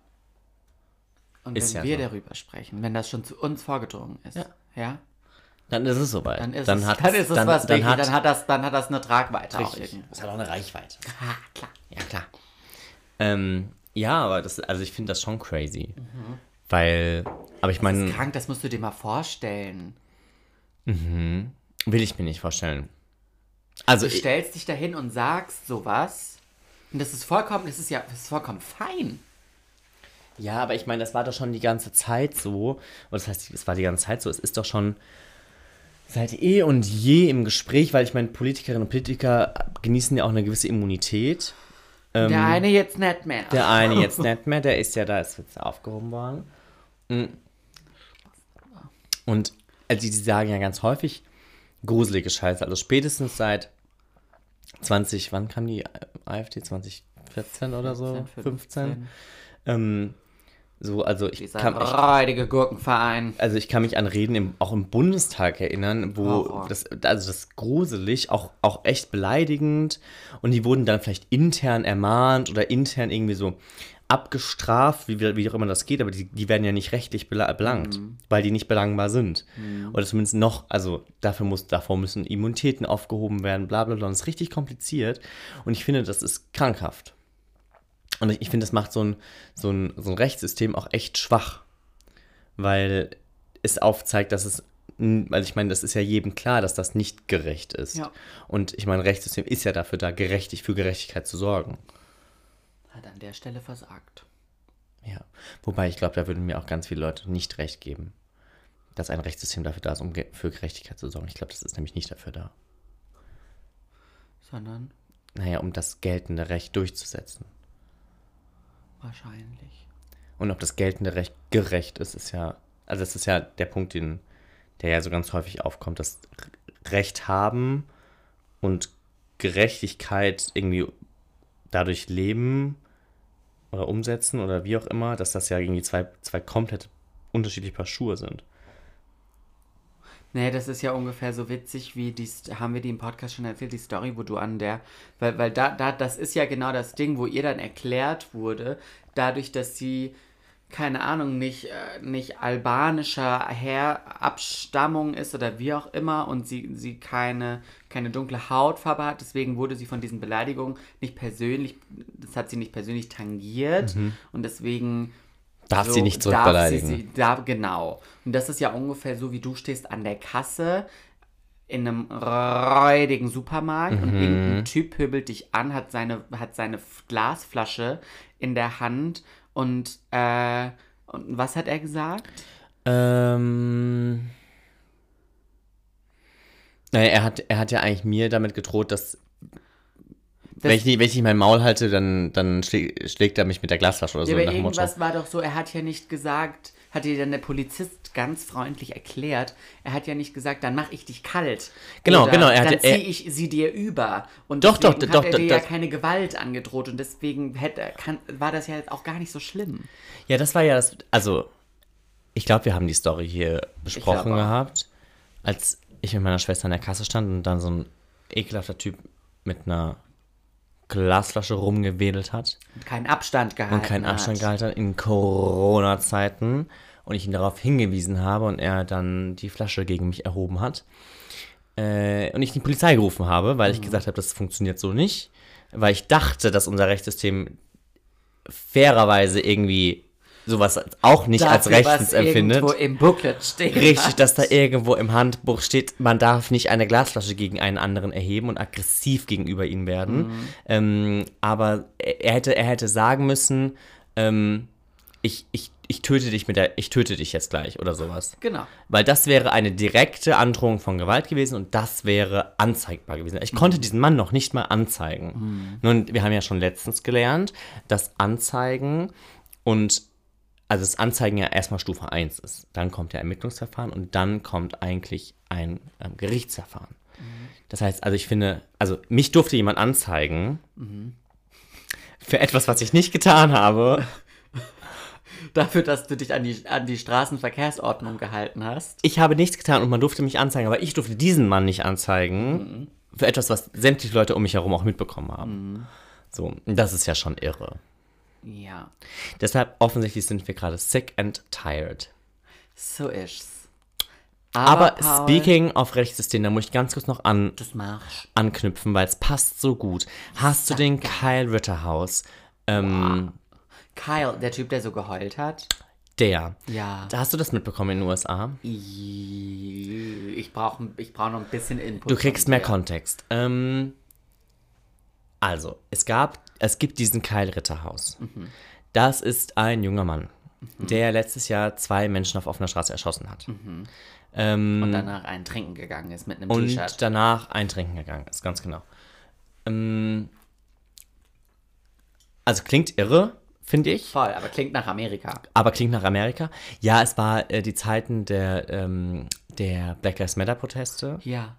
Und Ist wenn ja wir so. darüber sprechen, wenn das schon zu uns vorgedrungen ist, Ja. ja, Dann ist es soweit. dann ist dann es, hat dann ist es dann, was dann wichtig, hat, dann hat das, dann hat das eine Tragweite Richtig. Es hat auch eine Reichweite. <laughs> Ah, klar. Ja, klar. Ähm, ja, aber das, also ich finde das schon crazy. Weil, aber ich Das meine, ist krank, das musst du dir mal vorstellen. will ich mir nicht vorstellen. Also, Du ich, stellst dich dahin und sagst sowas. Und das ist vollkommen, das ist ja, das ist vollkommen fein. ja, aber ich meine, das war doch schon die ganze Zeit so. Und das heißt, es war die ganze Zeit so. Es ist doch schon seit eh und je im Gespräch, weil ich meine, Politikerinnen und Politiker genießen ja auch eine gewisse Immunität. der eine jetzt nicht mehr. Ähm, Der eine <laughs> jetzt nicht mehr, der ist ja da, ist jetzt aufgehoben worden. Mm. Und also die, die sagen ja ganz häufig gruselige Scheiße. Also spätestens seit 20, wann kam die AfD? 2014 oder so? 15? Ähm, so, also ich Dieser kann, räudige Gurkenverein. also ich kann mich an Reden im, auch im Bundestag erinnern, wo das, also das gruselig, auch, auch echt beleidigend. Und die wurden dann vielleicht intern ermahnt oder intern irgendwie so abgestraft, wie, wie auch immer das geht, aber die, die werden ja nicht rechtlich bela- belangt, weil die nicht belangbar sind. Oder zumindest noch, also dafür muss, davor müssen Immunitäten aufgehoben werden, bla bla bla. Und das ist richtig kompliziert. Und ich finde, das ist krankhaft. Und ich, ich finde, das macht so ein, so, ein, so ein Rechtssystem auch echt schwach. Weil es aufzeigt, dass es, weil ich meine, das ist ja jedem klar, dass das nicht gerecht ist. Ja. Und ich meine, Rechtssystem ist ja dafür da, gerechtig für Gerechtigkeit zu sorgen. Hat an der Stelle versagt. Ja. Wobei ich glaube, da würden mir auch ganz viele Leute nicht recht geben, dass ein Rechtssystem dafür da ist, um ge für Gerechtigkeit zu sorgen. Ich glaube, das ist nämlich nicht dafür da. Sondern Naja, um das geltende Recht durchzusetzen. Wahrscheinlich. Und ob das geltende Recht gerecht ist, ist ja, also das ist ja der Punkt, den, der ja so ganz häufig aufkommt, dass Recht haben und Gerechtigkeit irgendwie dadurch leben oder umsetzen oder wie auch immer, dass das ja irgendwie zwei, zwei komplett unterschiedliche Paar Schuhe sind. Nee, das ist ja ungefähr so witzig wie die, haben wir die im Podcast schon erzählt, die Story, wo du an der, weil, weil da, da, das ist ja genau das Ding, wo ihr dann erklärt wurde, dadurch, dass sie, keine Ahnung, nicht, äh, nicht albanischer Herabstammung ist oder wie auch immer und sie, sie keine, keine dunkle Hautfarbe hat, deswegen wurde sie von diesen Beleidigungen nicht persönlich, das hat sie nicht persönlich tangiert und deswegen Darf sie nicht darf zurückbeleidigen. Sie, sie, da, genau. Und das ist ja ungefähr so, wie du stehst an der Kasse in einem räudigen Supermarkt Mhm. und irgendein Typ pöbelt dich an, hat seine, hat seine Glasflasche in der Hand und, äh, und was hat er gesagt? Ähm. Naja, er hat, er hat ja eigentlich mir damit gedroht, dass Das- wenn, ich nicht, wenn ich nicht mein Maul halte, dann, dann schlägt, schlägt er mich mit der Glasflasche oder so ja, aber nach dem Motto. irgendwas war doch so, er hat ja nicht gesagt, hat dir dann der Polizist ganz freundlich erklärt, er hat ja nicht gesagt, dann mach ich dich kalt. Genau, Oder genau, er hat dann ja- ziehe ich sie dir über. Und Doch, doch, doch, hat er doch, dir ja das- keine Gewalt angedroht und deswegen hätte, kann, war das ja auch gar nicht so schlimm. Ja, das war ja das. Also, ich glaube, wir haben die Story hier besprochen gehabt, als ich mit meiner Schwester an der Kasse stand und dann so ein ekelhafter Typ mit einer Glasflasche rumgewedelt hat Und keinen Abstand gehalten und keinen hat. Abstand gehalten hat in Corona-Zeiten und ich ihn darauf hingewiesen habe und er dann die Flasche gegen mich erhoben hat. Äh, und ich die Polizei gerufen habe, weil ich gesagt habe, das funktioniert so nicht, weil ich dachte, dass unser Rechtssystem fairerweise irgendwie sowas auch nicht als Dafür, rechtens was empfindet. irgendwo im Booklet steht. Richtig, dass da irgendwo im Handbuch steht, man darf nicht eine Glasflasche gegen einen anderen erheben und aggressiv gegenüber ihm werden. Ähm, aber er hätte, er hätte sagen müssen, ähm, ich, ich, ich töte dich mit der, ich töte dich jetzt gleich oder sowas. Genau. Weil das wäre eine direkte Androhung von Gewalt gewesen und das wäre anzeigbar gewesen. Ich konnte diesen Mann noch nicht mal anzeigen. Nun, wir haben ja schon letztens gelernt, dass Anzeigen und also das Anzeigen ja erstmal Stufe 1 ist. Dann kommt ja Ermittlungsverfahren und dann kommt eigentlich ein ähm, Gerichtsverfahren. Das heißt, also ich finde, also mich durfte jemand anzeigen für etwas, was ich nicht getan habe. <laughs> Dafür, dass du dich an die, an die Straßenverkehrsordnung gehalten hast. Ich habe nichts getan und man durfte mich anzeigen, aber ich durfte diesen Mann nicht anzeigen für etwas, was sämtliche Leute um mich herum auch mitbekommen haben. So, und das ist ja schon irre. Ja, Deshalb offensichtlich sind wir gerade sick and tired. so ist's. Aber, Paul, speaking of Rechtssystem, da muss ich ganz kurz noch an, anknüpfen, weil es passt so gut. Hast du den Kyle Ritterhaus? Ähm, Kyle, der Typ, der so geheult hat. der. Ja. Hast du das mitbekommen in den USA? Ich brauche ich brauch noch ein bisschen Input. Du kriegst mehr. Kontext. Ähm, also, es gab, es gibt diesen Kyle Ritterhaus. Das ist ein junger Mann, der letztes Jahr zwei Menschen auf offener Straße erschossen hat. Ähm, Und danach ein Trinken gegangen ist mit einem und T-Shirt. danach eintrinken gegangen ist, ganz genau. Ähm, also klingt irre, finde ich, Voll, aber klingt nach Amerika. aber klingt nach Amerika. Ja, es war äh, die Zeiten der, ähm, der Black Lives Matter Proteste. Ja.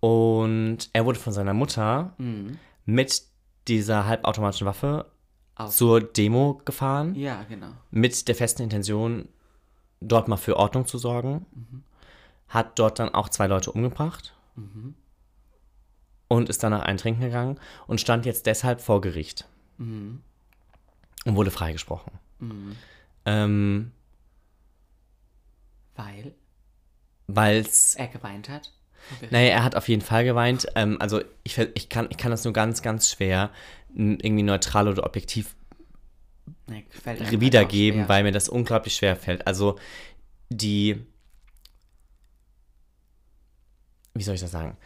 Und er wurde von seiner Mutter Mhm. Mit dieser halbautomatischen Waffe Auf- zur Demo gefahren, Ja, genau. mit der festen Intention, dort mal für Ordnung zu sorgen. Hat dort dann auch zwei Leute umgebracht. Und ist danach eintrinken gegangen und stand jetzt deshalb vor Gericht. Und wurde freigesprochen. Ähm, Weil? Weil es er geweint hat. Naja, er hat auf jeden Fall geweint. Ähm, also ich, ich, kann, ich kann das nur ganz, ganz schwer irgendwie neutral oder objektiv Nee, wiedergeben, halt schwer. weil mir das unglaublich schwer fällt. Also die, wie soll ich das sagen?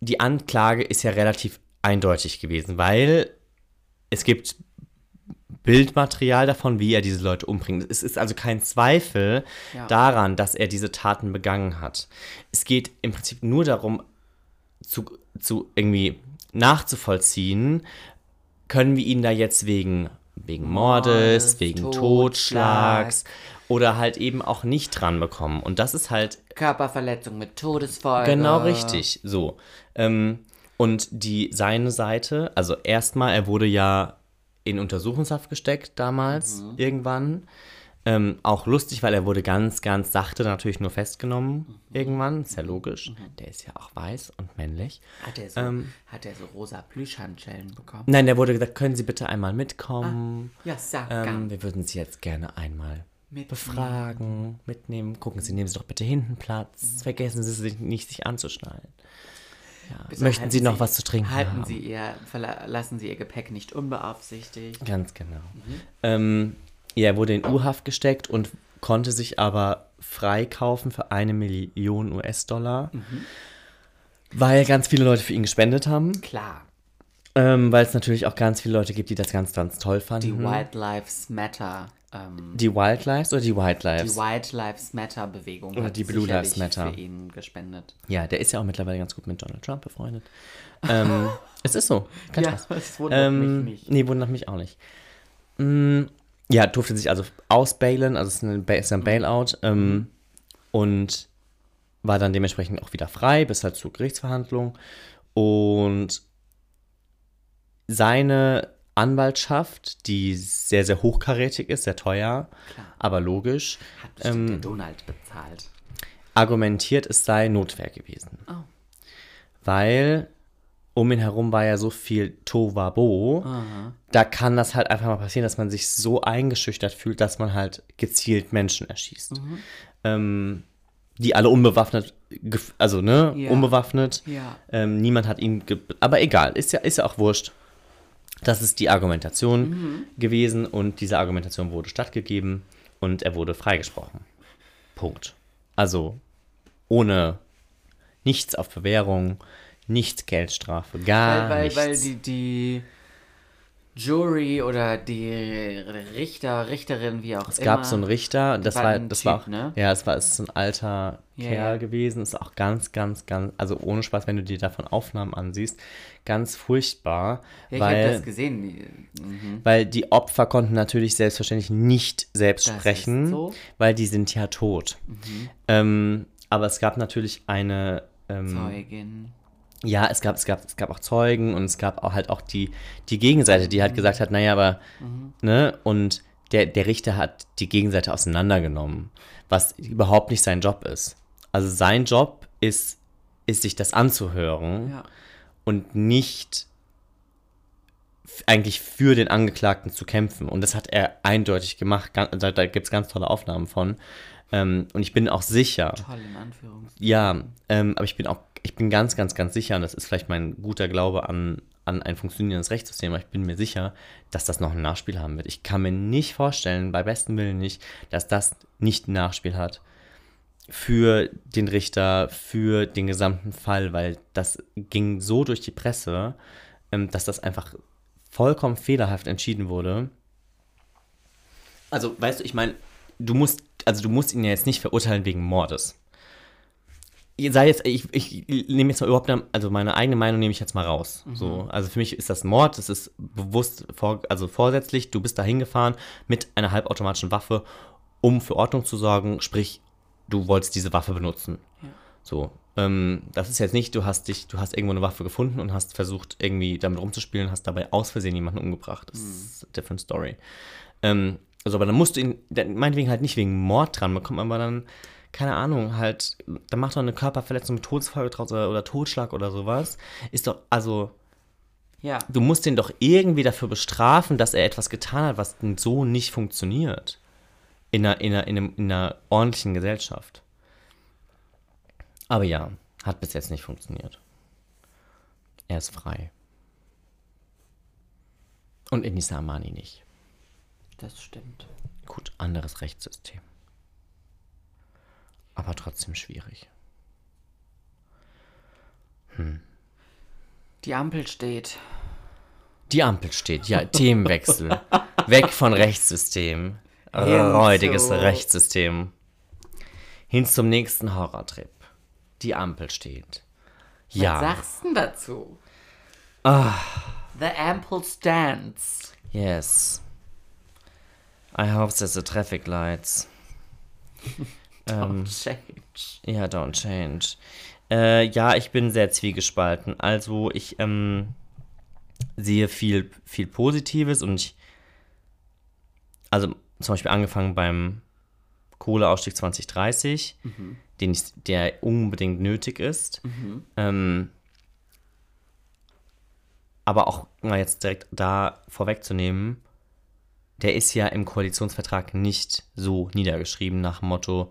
Die Anklage ist ja relativ eindeutig gewesen, weil es gibt Bildmaterial davon, wie er diese Leute umbringt. Es ist also kein Zweifel Ja. daran, dass er diese Taten begangen hat. Es geht im Prinzip nur darum, zu, zu irgendwie nachzuvollziehen, können wir ihn da jetzt wegen, wegen Mordes, Mordes, wegen Totschlag. Totschlags oder halt eben auch nicht dran bekommen. Und das ist halt Körperverletzung mit Todesfolge. Genau richtig, so. Ähm, und die seine Seite, also erstmal, er wurde ja in Untersuchungshaft gesteckt damals, irgendwann. Ähm, auch lustig, weil er wurde ganz, ganz sachte natürlich nur festgenommen irgendwann. Ist ja logisch. Der ist ja auch weiß und männlich. Hat er so, Ähm. hat er so rosa Plüschhandschellen bekommen? Nein, der wurde gesagt, können Sie bitte einmal mitkommen? Ja, sag Ähm, wir würden Sie jetzt gerne einmal Mitnehmen. befragen, mitnehmen. Gucken Sie, nehmen Sie doch bitte hinten Platz. Vergessen Sie sich nicht, sich anzuschnallen. Ja. Möchten Sie noch was zu trinken Halten haben? Sie ihr, verlassen Sie Ihr Gepäck nicht unbeaufsichtigt. Ganz genau. Ähm, ja, er wurde in U-Haft gesteckt und konnte sich aber freikaufen für eine Million US-Dollar, weil ganz viele Leute für ihn gespendet haben. Klar, Ähm, weil es natürlich auch ganz viele Leute gibt, die das ganz, ganz toll die fanden. White Lives Matter, ähm, die Wildlives oder die White die Lives? White Lives Matter Bewegung Oder die Blue Lives Matter. für ihn gespendet. ja, der ist ja auch mittlerweile ganz gut mit Donald Trump befreundet. ähm, <laughs> es ist so. Kein Spaß. es wundert Ähm, mich nicht. Nee, wundert mich auch nicht. Mm, ja, durfte sich also ausbailen, also es ist, ist ein Bailout ähm, und war dann dementsprechend auch wieder frei, bis halt zur Gerichtsverhandlung. Und seine Anwaltschaft, die sehr, sehr hochkarätig ist, sehr teuer, Klar. aber logisch, Hat bestimmt der ähm, Donald bezahlt. argumentiert, es sei Notwehr gewesen. Oh. Weil um ihn herum war ja so viel Tovabo, da kann das halt einfach mal passieren, dass man sich so eingeschüchtert fühlt, dass man halt gezielt Menschen erschießt. Ähm, die alle unbewaffnet, also ne, Ja. unbewaffnet. Ja. Ähm, niemand hat ihn, aber egal, ist ja, ist ja auch wurscht. Das ist die Argumentation gewesen und diese Argumentation wurde stattgegeben und er wurde freigesprochen. Punkt. Also ohne nichts auf Bewährung, nichts Geldstrafe, gar Weil, weil, nichts. weil die, die Jury oder die Richter, Richterin, wie auch es immer. gab so einen Richter, das war war, das war Typ, auch, ne? ja, es war es ist ein alter Ja, Kerl ja. gewesen, ist auch ganz, ganz, ganz, also ohne Spaß, wenn du dir davon Aufnahmen ansiehst, ganz furchtbar, Ja, ich weil habe das gesehen. die- Mhm. Weil die Opfer konnten natürlich selbstverständlich nicht selbst Das sprechen, so. Mhm. weil die sind ja tot. Ähm, aber es gab natürlich eine. Ähm, Zeugin. Ja, es gab, es, gab, es gab auch Zeugen und es gab auch halt auch die, die Gegenseite, die halt gesagt hat, naja, aber, ne, und der, der Richter hat die Gegenseite auseinandergenommen, was überhaupt nicht sein Job ist. Also sein Job ist, ist sich das anzuhören Ja. und nicht eigentlich für den Angeklagten zu kämpfen. Und das hat er eindeutig gemacht. Da, da gibt es ganz tolle Aufnahmen von. Ähm, und ich bin auch sicher, Toll in Anführungszeichen. ja, ähm, aber ich bin auch, ich bin ganz, ganz, ganz sicher, und das ist vielleicht mein guter Glaube an, an ein funktionierendes Rechtssystem, aber ich bin mir sicher, dass das noch ein Nachspiel haben wird. Ich kann mir nicht vorstellen, bei bestem Willen nicht, dass das nicht ein Nachspiel hat für den Richter, für den gesamten Fall, weil das ging so durch die Presse, ähm, dass das einfach vollkommen fehlerhaft entschieden wurde. Also, weißt du, ich meine, du musst, also du musst ihn ja jetzt nicht verurteilen wegen Mordes. Sei jetzt, ich, ich nehme jetzt mal überhaupt, also meine eigene Meinung nehme ich jetzt mal raus. So, also für mich ist das Mord, das ist bewusst, vor, also vorsätzlich, du bist da hingefahren mit einer halbautomatischen Waffe, um für Ordnung zu sorgen, sprich, du wolltest diese Waffe benutzen. So, ähm, das ist jetzt nicht, du hast dich, du hast irgendwo eine Waffe gefunden und hast versucht, irgendwie damit rumzuspielen, hast dabei aus Versehen jemanden umgebracht. Das ist a different story. Ähm, also, aber dann musst du ihn, meinetwegen halt nicht wegen Mord dran bekommen, aber dann, keine Ahnung, halt, dann macht doch eine Körperverletzung mit Todesfolge draus oder, oder Totschlag oder sowas. Ist doch, also, Ja. du musst ihn doch irgendwie dafür bestrafen, dass er etwas getan hat, was so nicht funktioniert. In einer, in einer, in einem, in einer ordentlichen Gesellschaft. Aber ja, hat bis jetzt nicht funktioniert. Er ist frei. Und Enisa Amani nicht. Das stimmt. Gut, anderes Rechtssystem. Aber trotzdem schwierig. Die Ampel steht. Die Ampel steht, ja, Themenwechsel. Weg von Rechtssystem. Räudiges Rechtssystem. Hin zum nächsten Horrortrip. Die Ampel steht. Was Ja, sagst du denn dazu? Ah. The Ample Stands. yes. I hope there's the traffic lights. Ähm, Change. ja, don't change. Äh, ja, ich bin sehr zwiegespalten. Also ich ähm, sehe viel, viel Positives und ich, also zum Beispiel angefangen beim Kohleausstieg 2030, den ich, der unbedingt nötig ist. Ähm, aber auch mal jetzt direkt da vorwegzunehmen, der ist ja im Koalitionsvertrag nicht so niedergeschrieben nach Motto,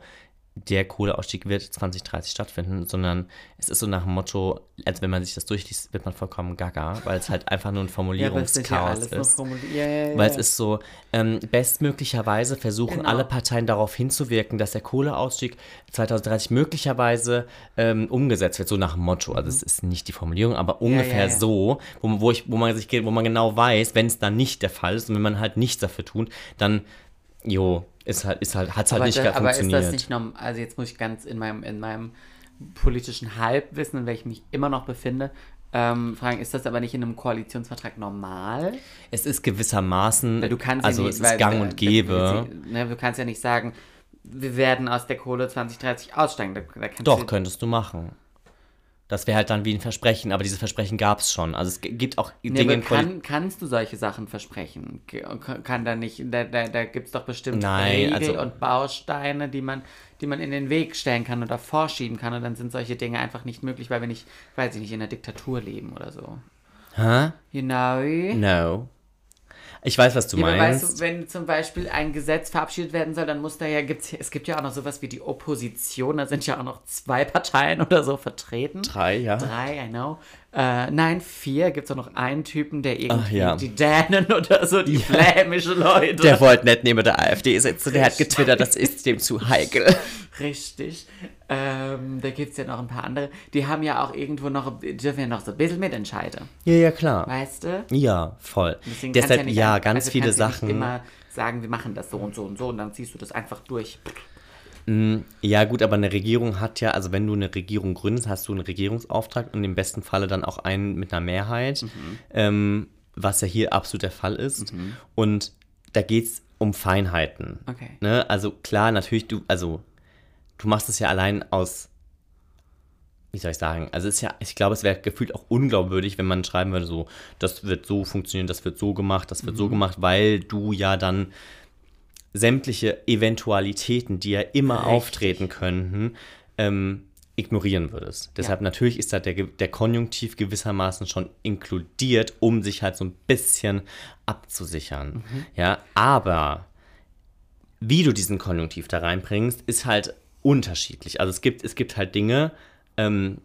der Kohleausstieg wird 2030 stattfinden, sondern es ist so nach dem Motto, als wenn man sich das durchliest, wird man vollkommen gaga, weil es halt einfach nur ein Formulierungschaos ist. Ja, ja, ja. Weil es ist so, ähm, bestmöglicherweise versuchen Genau. alle Parteien darauf hinzuwirken, dass der Kohleausstieg 2030 möglicherweise ähm, umgesetzt wird, so nach dem Motto. Also es ist nicht die Formulierung, aber ungefähr Mhm. ja. so, wo, wo, ich, wo man sich geht, wo man genau weiß, wenn es dann nicht der Fall ist und wenn man halt nichts dafür tut, dann, jo, ist halt, ist halt, hat es halt aber, nicht da, gar aber ist funktioniert. das nicht normal? Also jetzt muss ich ganz in meinem, in meinem politischen Halbwissen, in welchem ich immer noch befinde, ähm, fragen, ist das aber nicht in einem Koalitionsvertrag normal? es ist gewissermaßen, Weil du kannst also ja es nicht, ist weil, gang äh, und gäbe. Ne, du kannst ja nicht sagen, wir werden aus der Kohle 2030 aussteigen. Da, da Doch, du, könntest du machen. Das wäre halt dann wie ein Versprechen, aber dieses Versprechen gab es schon. Also es gibt auch Nee, Dinge aber kann, kannst du solche Sachen versprechen? Kann da nicht, da, da, da gibt es doch bestimmt Nein, Regeln also- und Bausteine, die man, die man in den Weg stellen kann oder vorschieben kann und dann sind solche Dinge einfach nicht möglich, weil wir nicht, weil sie nicht in einer Diktatur leben oder so. Hä? You know? No. Ich weiß, was du Ja, meinst. weißt du, wenn zum Beispiel ein Gesetz verabschiedet werden soll, dann muss da ja, gibt's, es gibt ja auch noch sowas wie die Opposition, da sind ja auch noch zwei Parteien <laughs> oder so vertreten. Drei, ja. Drei, I know. Äh, nein, vier. Gibt es auch noch einen Typen, der irgendwie Ach, ja. die Dänen oder so, die <laughs> flämische Leute. Der wollte nicht neben der AfD sitzen, der hat getwittert, das ist dem zu <laughs> heikel. Richtig. Ähm, da gibt es ja noch ein paar andere. Die haben ja auch irgendwo noch, die dürfen ja noch so ein bisschen mitentscheiden. Ja, ja, klar. Weißt du? Ja, voll. Deswegen Deshalb, ja, nicht, ganz also viele kannst du nicht Sachen. immer sagen, wir machen das so und so und so und dann ziehst du das einfach durch. Ja, gut, aber eine Regierung hat ja, also wenn du eine Regierung gründest, hast du einen Regierungsauftrag und im besten Falle dann auch einen mit einer Mehrheit, ähm, was ja hier absolut der Fall ist. Und da geht es um Feinheiten. Okay. Ne? Also klar, natürlich, du, also du machst es ja allein aus, wie soll ich sagen, also es ist ja, ich glaube, es wäre gefühlt auch unglaubwürdig, wenn man schreiben würde, so, das wird so funktionieren, das wird so gemacht, das wird so gemacht, weil du ja dann sämtliche Eventualitäten, die ja immer Richtig. auftreten könnten, ähm, ignorieren würdest. Deshalb natürlich ist da der, der Konjunktiv gewissermaßen schon inkludiert, um sich halt so ein bisschen abzusichern. Ja, aber wie du diesen Konjunktiv da reinbringst, ist halt unterschiedlich. Also es gibt, es gibt halt Dinge, ähm,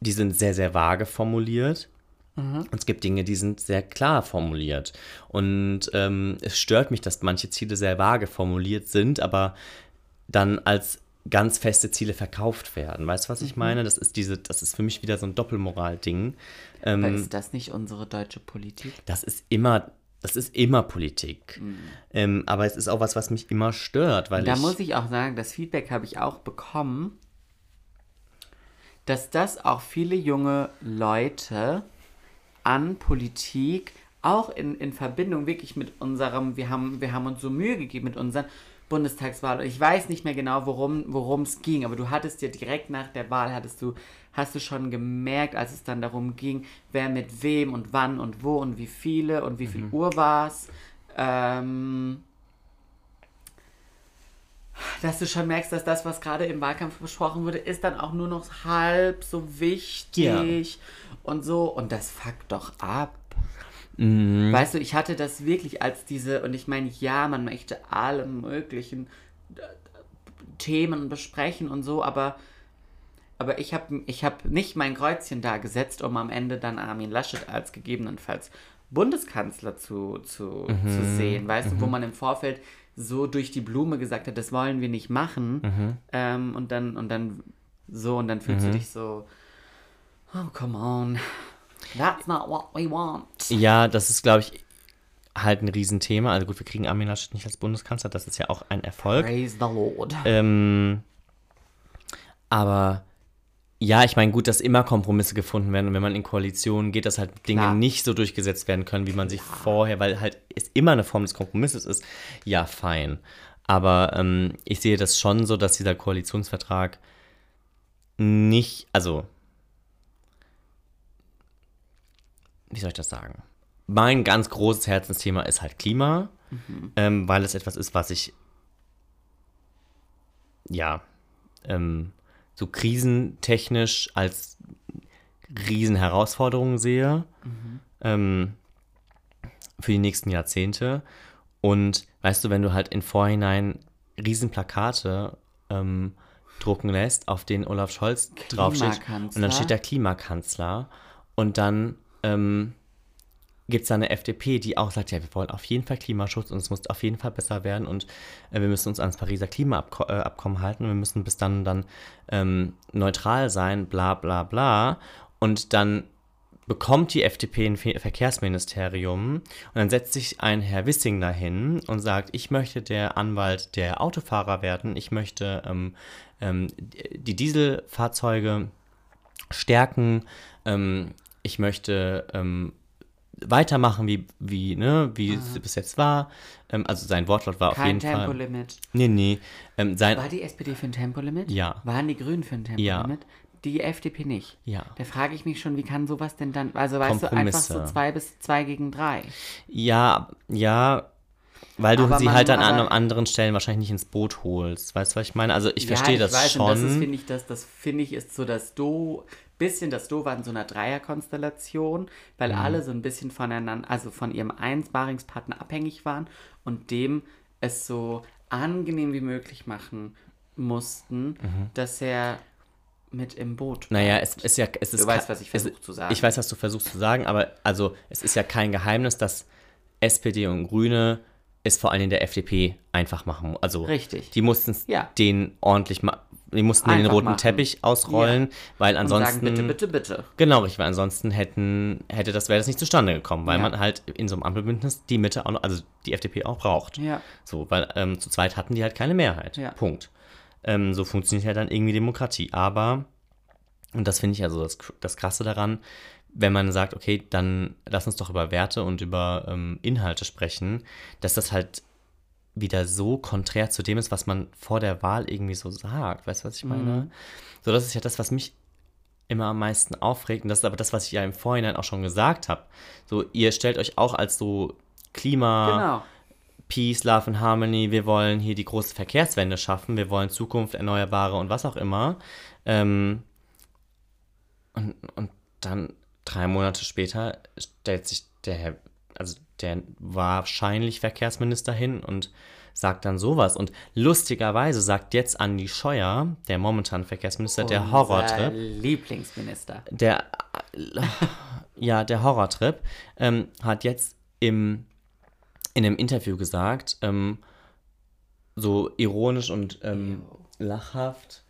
die sind sehr, sehr vage formuliert. Und es gibt Dinge, die sind sehr klar formuliert. Und ähm, es stört mich, dass manche Ziele sehr vage formuliert sind, aber dann als ganz feste Ziele verkauft werden. Weißt du, was ich meine? Das ist diese, das ist für mich wieder so ein Doppelmoral-Ding. Aber Ähm, ist das nicht unsere deutsche Politik? das ist immer, das ist immer Politik. Ähm, aber es ist auch was, was mich immer stört, weil Da ich. muss ich auch sagen, das Feedback habe ich auch bekommen, dass das auch viele junge Leute an Politik auch in, in Verbindung wirklich mit unserem, wir haben, wir haben uns so Mühe gegeben mit unseren Bundestagswahl. Und ich weiß nicht mehr genau, worum es ging, aber du hattest ja direkt nach der Wahl, hattest du, hast du schon gemerkt, als es dann darum ging, wer mit wem und wann und wo und wie viele und wie viel Uhr war es. Ähm, dass du schon merkst, dass das, was gerade im Wahlkampf besprochen wurde, ist dann auch nur noch halb so wichtig und so. Und das fuckt doch ab. Weißt du, ich hatte das wirklich als diese, und ich meine, ja, man möchte alle möglichen äh, Themen besprechen und so, aber, aber ich habe ich hab nicht mein Kreuzchen da gesetzt, um am Ende dann Armin Laschet als gegebenenfalls Bundeskanzler zu, zu, zu sehen, weißt du, wo man im Vorfeld so durch die Blume gesagt hat, das wollen wir nicht machen. Ähm, und dann, und dann so, und dann fühlst du dich so, oh, come on. That's not what we want. Ja, das ist, glaube ich, halt ein Riesenthema. Also gut, wir kriegen Armin Laschet nicht als Bundeskanzler, das ist ja auch ein Erfolg. Praise the Lord. Ähm, aber ja, ich meine, gut, dass immer Kompromisse gefunden werden und wenn man in Koalitionen geht, dass halt Dinge Klar. nicht so durchgesetzt werden können, wie man sich vorher, weil halt es immer eine Form des Kompromisses ist. Ja, fein. Aber ähm, ich sehe das schon so, dass dieser Koalitionsvertrag nicht, also wie soll ich das sagen? Mein ganz großes Herzensthema ist halt Klima, ähm, weil es etwas ist, was ich ja ähm, so krisentechnisch als Riesenherausforderung sehe ähm, für die nächsten Jahrzehnte. Und weißt du, wenn du halt in Vorhinein Riesenplakate ähm, drucken lässt, auf denen Olaf Scholz draufsteht und dann steht der Klimakanzler und dann ähm, gibt es da eine FDP, die auch sagt, ja, wir wollen auf jeden Fall Klimaschutz und es muss auf jeden Fall besser werden und äh, wir müssen uns ans Pariser Klimaabkommen halten und wir müssen bis dann dann ähm, neutral sein, bla bla bla. Und dann bekommt die FDP ein Verkehrsministerium und dann setzt sich ein Herr Wissing dahin und sagt, ich möchte der Anwalt der Autofahrer werden, ich möchte ähm, ähm, die Dieselfahrzeuge stärken, ähm, ich möchte ähm, weitermachen, wie, wie, ne, wie es bis jetzt war. Ähm, also sein Wortlaut war auf Kein jeden Fall. Tempolimit. Nee, nee. Ähm, sein, War die SPD für ein Tempolimit? Ja. Waren die Grünen für ein Ja. Tempolimit? Die FDP nicht. Ja. Da frage ich mich schon, wie kann sowas denn dann, also weißt du, einfach so Kompromisse. zwei bis zwei gegen drei. ja, ja, weil du Aber sie man- halt an aber- anderen Stellen wahrscheinlich nicht ins Boot holst. Weißt du, was ich meine? Also ich verstehe ja, das ich weiß, schon. Und das ist, finde ich, das, das finde ich, ist so das Do, bisschen das Do war in so einer Dreierkonstellation, weil Mhm. alle so ein bisschen voneinander, also von ihrem Einsbaringspartner abhängig waren und dem es so angenehm wie möglich machen mussten, dass er mit im Boot war. Mhm. Naja, es ist ja, es ist Du weißt, was ich es- versuch zu sagen. Ich weiß, was du versuchst zu sagen, aber also es ist ja kein Geheimnis, dass SPD und Grüne es vor allen Dingen der FDP einfach machen. Also Richtig. die mussten Ja. den ordentlich ma die mussten den roten machen. Teppich ausrollen, weil und ansonsten sagen, bitte, bitte, bitte. Genau, richtig, weil ansonsten hätten, hätte das, wäre das nicht zustande gekommen, weil Ja. man halt in so einem Ampelbündnis die Mitte auch noch, also die FDP auch braucht. Ja. So, weil ähm, zu zweit hatten die halt keine Mehrheit. Ja. Punkt. Ähm, so funktioniert halt dann irgendwie Demokratie. Aber, und das finde ich also das, das Krasse daran, wenn man sagt, okay, dann lass uns doch über Werte und über ähm, Inhalte sprechen, dass das halt wieder so konträr zu dem ist, was man vor der Wahl irgendwie so sagt. Weißt du, was ich meine? So, das ist ja das, was mich immer am meisten aufregt. Und das ist aber das, was ich ja im Vorhinein auch schon gesagt habe. So, ihr stellt euch auch als so Klima, Genau. Peace, Love and Harmony, wir wollen hier die große Verkehrswende schaffen, wir wollen Zukunft, Erneuerbare und was auch immer. Ähm, und, und dann drei Monate später stellt sich der Herr, also der wahrscheinlich Verkehrsminister hin und sagt dann sowas. Und lustigerweise sagt jetzt Andi Scheuer, der momentan Verkehrsminister, der Unser Horrortrip, Lieblingsminister. der, ja, der Horrortrip, ähm, hat jetzt im, in einem Interview gesagt, ähm, so ironisch und ähm, lachhaft,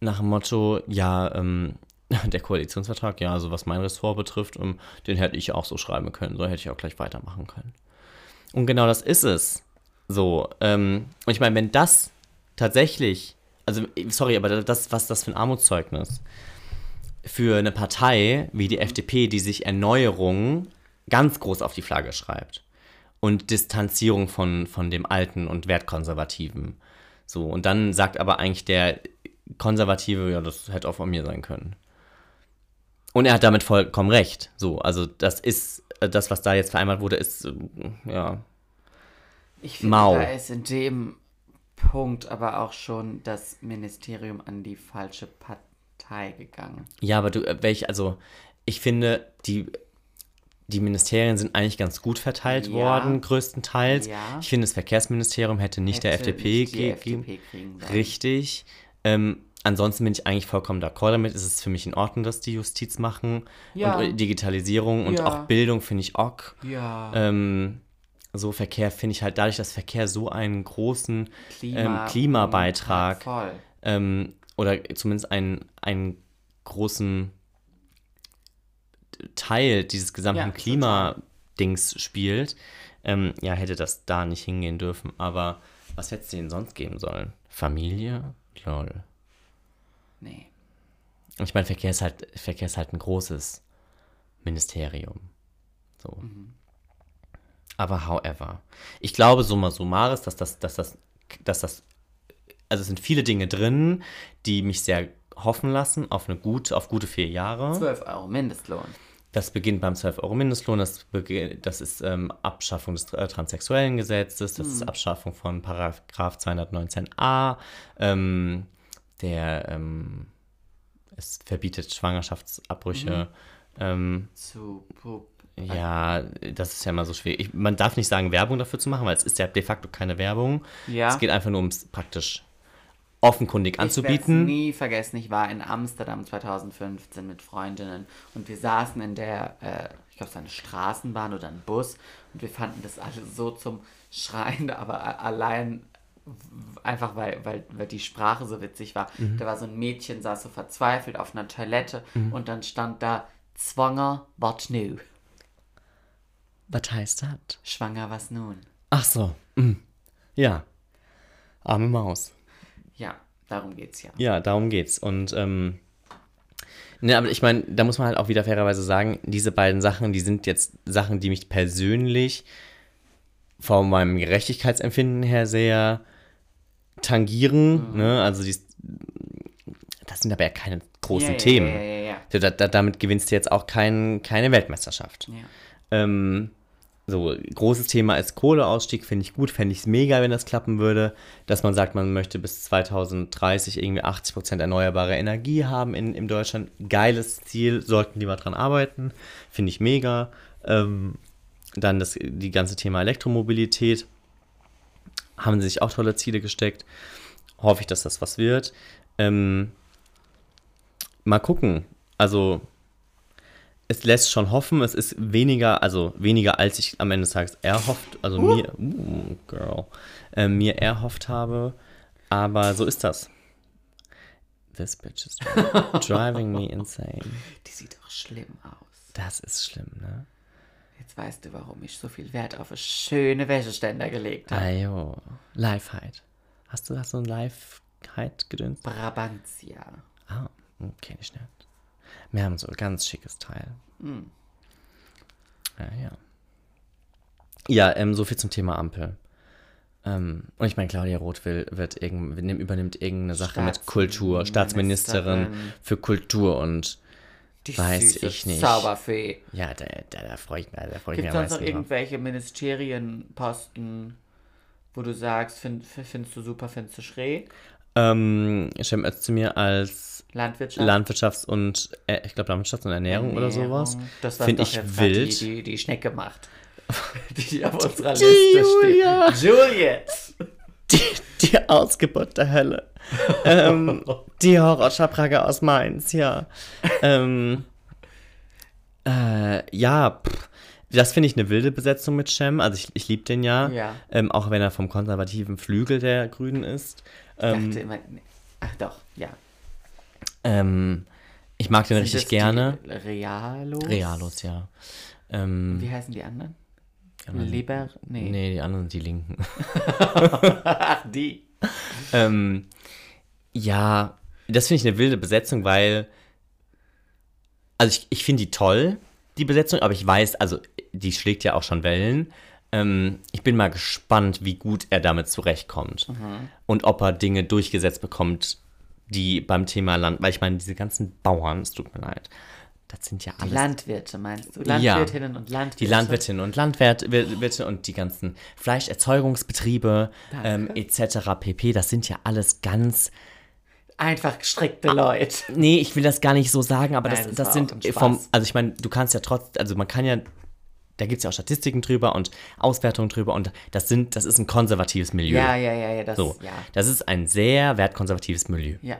nach dem Motto, ja, ähm, <laughs> der Koalitionsvertrag, ja, also was mein Ressort betrifft, ähm, den hätte ich auch so schreiben können, so hätte ich auch gleich weitermachen können. Und genau das ist es. So, ähm, und ich meine, wenn das tatsächlich, also, sorry, aber das, was ist das für ein Armutszeugnis? für eine Partei wie die FDP, die sich Erneuerung ganz groß auf die Flagge schreibt und Distanzierung von, von dem Alten und Wertkonservativen. So, und dann sagt aber eigentlich der Konservative, ja, das hätte auch von mir sein können. Und er hat damit vollkommen recht. So, also das ist, äh, das, was da jetzt vereinbart wurde, ist, äh, ja, Ich finde, Mau. da ist in dem Punkt aber auch schon das Ministerium an die falsche Partei gegangen. Ja, aber du, äh, welch, also ich finde, die, die Ministerien sind eigentlich ganz gut verteilt Ja. worden, größtenteils. Ja. Ich finde, das Verkehrsministerium hätte nicht der Hätte FDP gegeben. FDP kriegen sollen. Richtig. Ähm, ansonsten bin ich eigentlich vollkommen d'accord damit. Es ist für mich in Ordnung, dass die Justiz machen. Ja. Und äh, Digitalisierung und Ja. auch Bildung finde ich ok. Ja, Ähm, so Verkehr finde ich halt dadurch, dass Verkehr so einen großen Klima, ähm, Klimabeitrag ähm, oder zumindest einen, einen großen Teil dieses gesamten Ja, Klima Dings spielt, ähm, ja, hätte das da nicht hingehen dürfen. Aber was hätte es denen sonst geben sollen? Familie? Lol. Nee. Und ich meine, Verkehr ist halt, Verkehr ist halt ein großes Ministerium. So. Aber however. Ich glaube, summa summaris, dass das, dass das, dass das, also es sind viele Dinge drin, die mich sehr hoffen lassen auf eine gute, auf gute vier Jahre. 12 Euro Mindestlohn. Das beginnt beim 12 Euro Mindestlohn, das, bege- das ist ähm, Abschaffung des äh, transsexuellen Gesetzes, das ist Abschaffung von Paragraph 219a, ähm, der ähm, es verbietet Schwangerschaftsabbrüche. Ähm, Zu Pup. ja, das ist ja immer so schwierig. Ich, man darf nicht sagen, Werbung dafür zu machen, weil es ist ja de facto keine Werbung. Ja. Es geht einfach nur ums praktisch offenkundig Ich anzubieten. nie vergessen, ich war in Amsterdam 2015 mit Freundinnen und wir saßen in der, äh, ich glaube, es war eine Straßenbahn oder ein Bus und wir fanden das alle so zum Schreien, <laughs> aber allein einfach, weil, weil, weil die Sprache so witzig war. Mhm. Da war so ein Mädchen, saß so verzweifelt auf einer Toilette und dann stand da Zwanger, wat nu? Was heißt das? Schwanger, was nun? Ach so. mm. Ja. Arme Maus. Ja, darum geht's ja. Ja, darum geht's. Und ähm, ne, aber ich meine, da muss man halt auch wieder fairerweise sagen, diese beiden Sachen, die sind jetzt Sachen, die mich persönlich von meinem Gerechtigkeitsempfinden her sehr tangieren. Ne? Also die, das sind aber ja keine großen ja, Themen. Ja, ja, Da, da, damit gewinnst du jetzt auch kein, keine Weltmeisterschaft. Ähm, so, großes Thema ist Kohleausstieg, finde ich gut, fände ich es mega, wenn das klappen würde, dass man sagt, man möchte bis 2030 irgendwie 80% erneuerbare Energie haben in, in Deutschland. Geiles Ziel, sollten die mal dran arbeiten, finde ich mega. Ähm, dann das die ganze Thema Elektromobilität, haben sie sich auch tolle Ziele gesteckt. Hoffe ich, dass das was wird. Ähm, mal gucken. Also, es lässt schon hoffen, es ist weniger, also weniger als ich am Ende des Tages erhofft, also mir, uh, girl, äh, mir erhofft habe, aber so ist das. This bitch is dri- driving me insane. <laughs> Die sieht doch schlimm aus. Das ist schlimm, ne? Jetzt weißt du, warum ich so viel Wert auf schöne Wäscheständer gelegt habe. Ajo, Live-Hide. Hast du das so ein Live-Hide-Gedöns? Brabantia. Ah, okay, nicht schnell. Wir haben so ein ganz schickes Teil. Ja, ja. Ja, ähm, so viel zum Thema Ampel. Ähm, und ich meine, Claudia Roth will, wird irgend, nimm- übernimmt irgendeine Sache mit Kultur, Staatsministerin. für Kultur und Die Weiß süße ich nicht. Zauberfee. ja, da, da, da freue ich, da freu ich Gibt mich es sonst noch irgendwelche Ministerienposten, wo du sagst, find, findest du super, findest du schräg? Ähm, Cem Özdemir als Landwirtschaft? Landwirtschafts- und, äh, ich glaube, Landwirtschafts- und Ernährung, oder sowas. Das war Finde doch ich jetzt wild. Die, die, die Schnecke macht. <laughs> die auf <laughs> unserer Liste Julia. steht. Juliet! Die, die Ausgeburt der Hölle. ähm, die Horrorschabracke aus Mainz, ja. ähm, äh, ja, pff, das finde ich eine wilde Besetzung mit Shem. Also ich, ich liebe den ja. Ja. Ähm, auch wenn er vom konservativen Flügel der Grünen ist. Ich Ähm, dachte immer, nee. ach doch, ja. ähm, ich mag den Sind richtig gerne. Realos? Realos, ja. Ähm, Wie heißen die anderen? Liber? Nee. nee, die anderen sind die Linken. <laughs> Ach, die. Ähm, ja, das finde ich eine wilde Besetzung, weil. Also, ich, ich finde die toll, die Besetzung, aber ich weiß, also, die schlägt ja auch schon Wellen. Ähm, ich bin mal gespannt, wie gut er damit zurechtkommt. Und ob er Dinge durchgesetzt bekommt, die beim Thema Land. Weil ich meine, diese ganzen Bauern, es tut mir leid, das sind ja Die alles. Landwirte meinst du? Ja. Landwirtinnen und Landwirte. Die Landwirtinnen und Landwirte und die ganzen Fleischerzeugungsbetriebe ähm, etc. pp. Das sind ja alles ganz Einfach gestrickte Leute. Nee, ich will das gar nicht so sagen, aber Nein, das, das das sind vom, also ich meine, du kannst ja trotz, also man kann ja, da gibt es ja auch Statistiken drüber und Auswertungen drüber und das sind, das ist ein konservatives Milieu. Ja, ja, ja, ja, das, so, ja. das ist ein sehr wertkonservatives Milieu. Ja.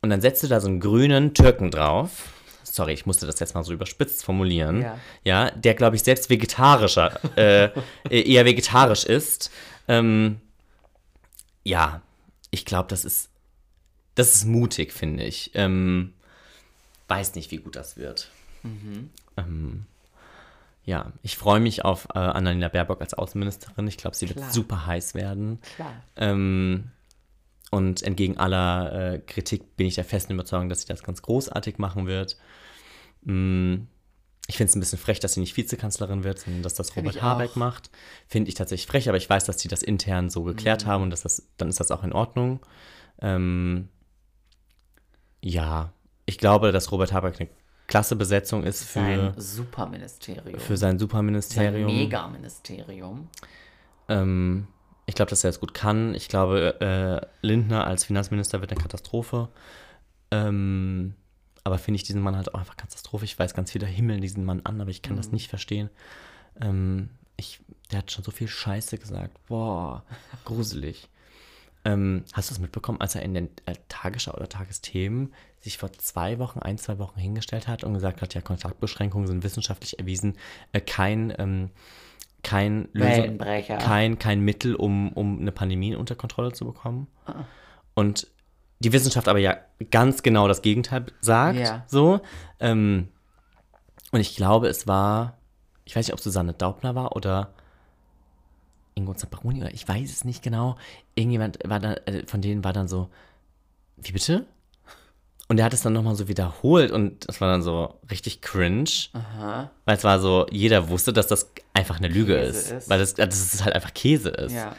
Und dann setzt du da so einen grünen Türken drauf. Sorry, ich musste das jetzt mal so überspitzt formulieren. Ja. Ja, der, glaube ich, selbst vegetarischer, äh, eher vegetarisch ist. Ähm, ja, ich glaube, das ist, das ist mutig, finde ich. Ähm, weiß nicht, wie gut das wird. Ähm, ja, ich freue mich auf äh, Annalena Baerbock als Außenministerin. Ich glaube, sie wird Klar. super heiß werden. Klar. Ähm, und entgegen aller äh, Kritik bin ich der festen Überzeugung, dass sie das ganz großartig machen wird. Mm, ich finde es ein bisschen frech, dass sie nicht Vizekanzlerin wird, sondern dass das Robert Habeck macht. Finde ich tatsächlich frech, aber ich weiß, dass sie das intern so geklärt Mhm. haben und dass das, dann ist das auch in Ordnung. Ähm, ja, ich glaube, dass Robert Habeck eine klasse Besetzung ist für, Sein Superministerium. für sein sein Superministerium. Megaministerium. Ähm, ich glaube, dass er es gut kann. Ich glaube, äh, Lindner als Finanzminister wird eine Katastrophe. Ähm, aber finde ich diesen Mann halt auch einfach Katastrophe. Ich weiß ganz viel der Himmel diesen Mann an, aber ich kann das nicht verstehen. Ähm, ich, der hat schon so viel Scheiße gesagt. Boah, <laughs> gruselig. Ähm, hast du es mitbekommen, als er in den äh, Tagesschau oder Tagesthemen sich vor zwei Wochen, ein, zwei Wochen hingestellt hat und gesagt hat, ja, Kontaktbeschränkungen sind wissenschaftlich erwiesen, äh, kein, ähm, kein, Lösung, kein, kein Mittel, um, um eine Pandemie unter Kontrolle zu bekommen. Und die Wissenschaft aber ja ganz genau das Gegenteil sagt. Ja. So. Ähm, und ich glaube, es war, ich weiß nicht, ob Susanne Daubner war oder Ingo Zamperoni, oder ich weiß es nicht genau. Irgendjemand war da, äh, von denen war dann so, wie bitte? Und er hat es dann nochmal so wiederholt und das war dann so richtig cringe. Aha. Weil es war so, jeder wusste, dass das einfach eine Lüge ist. ist. Weil das, dass es halt einfach Käse ist. Ja.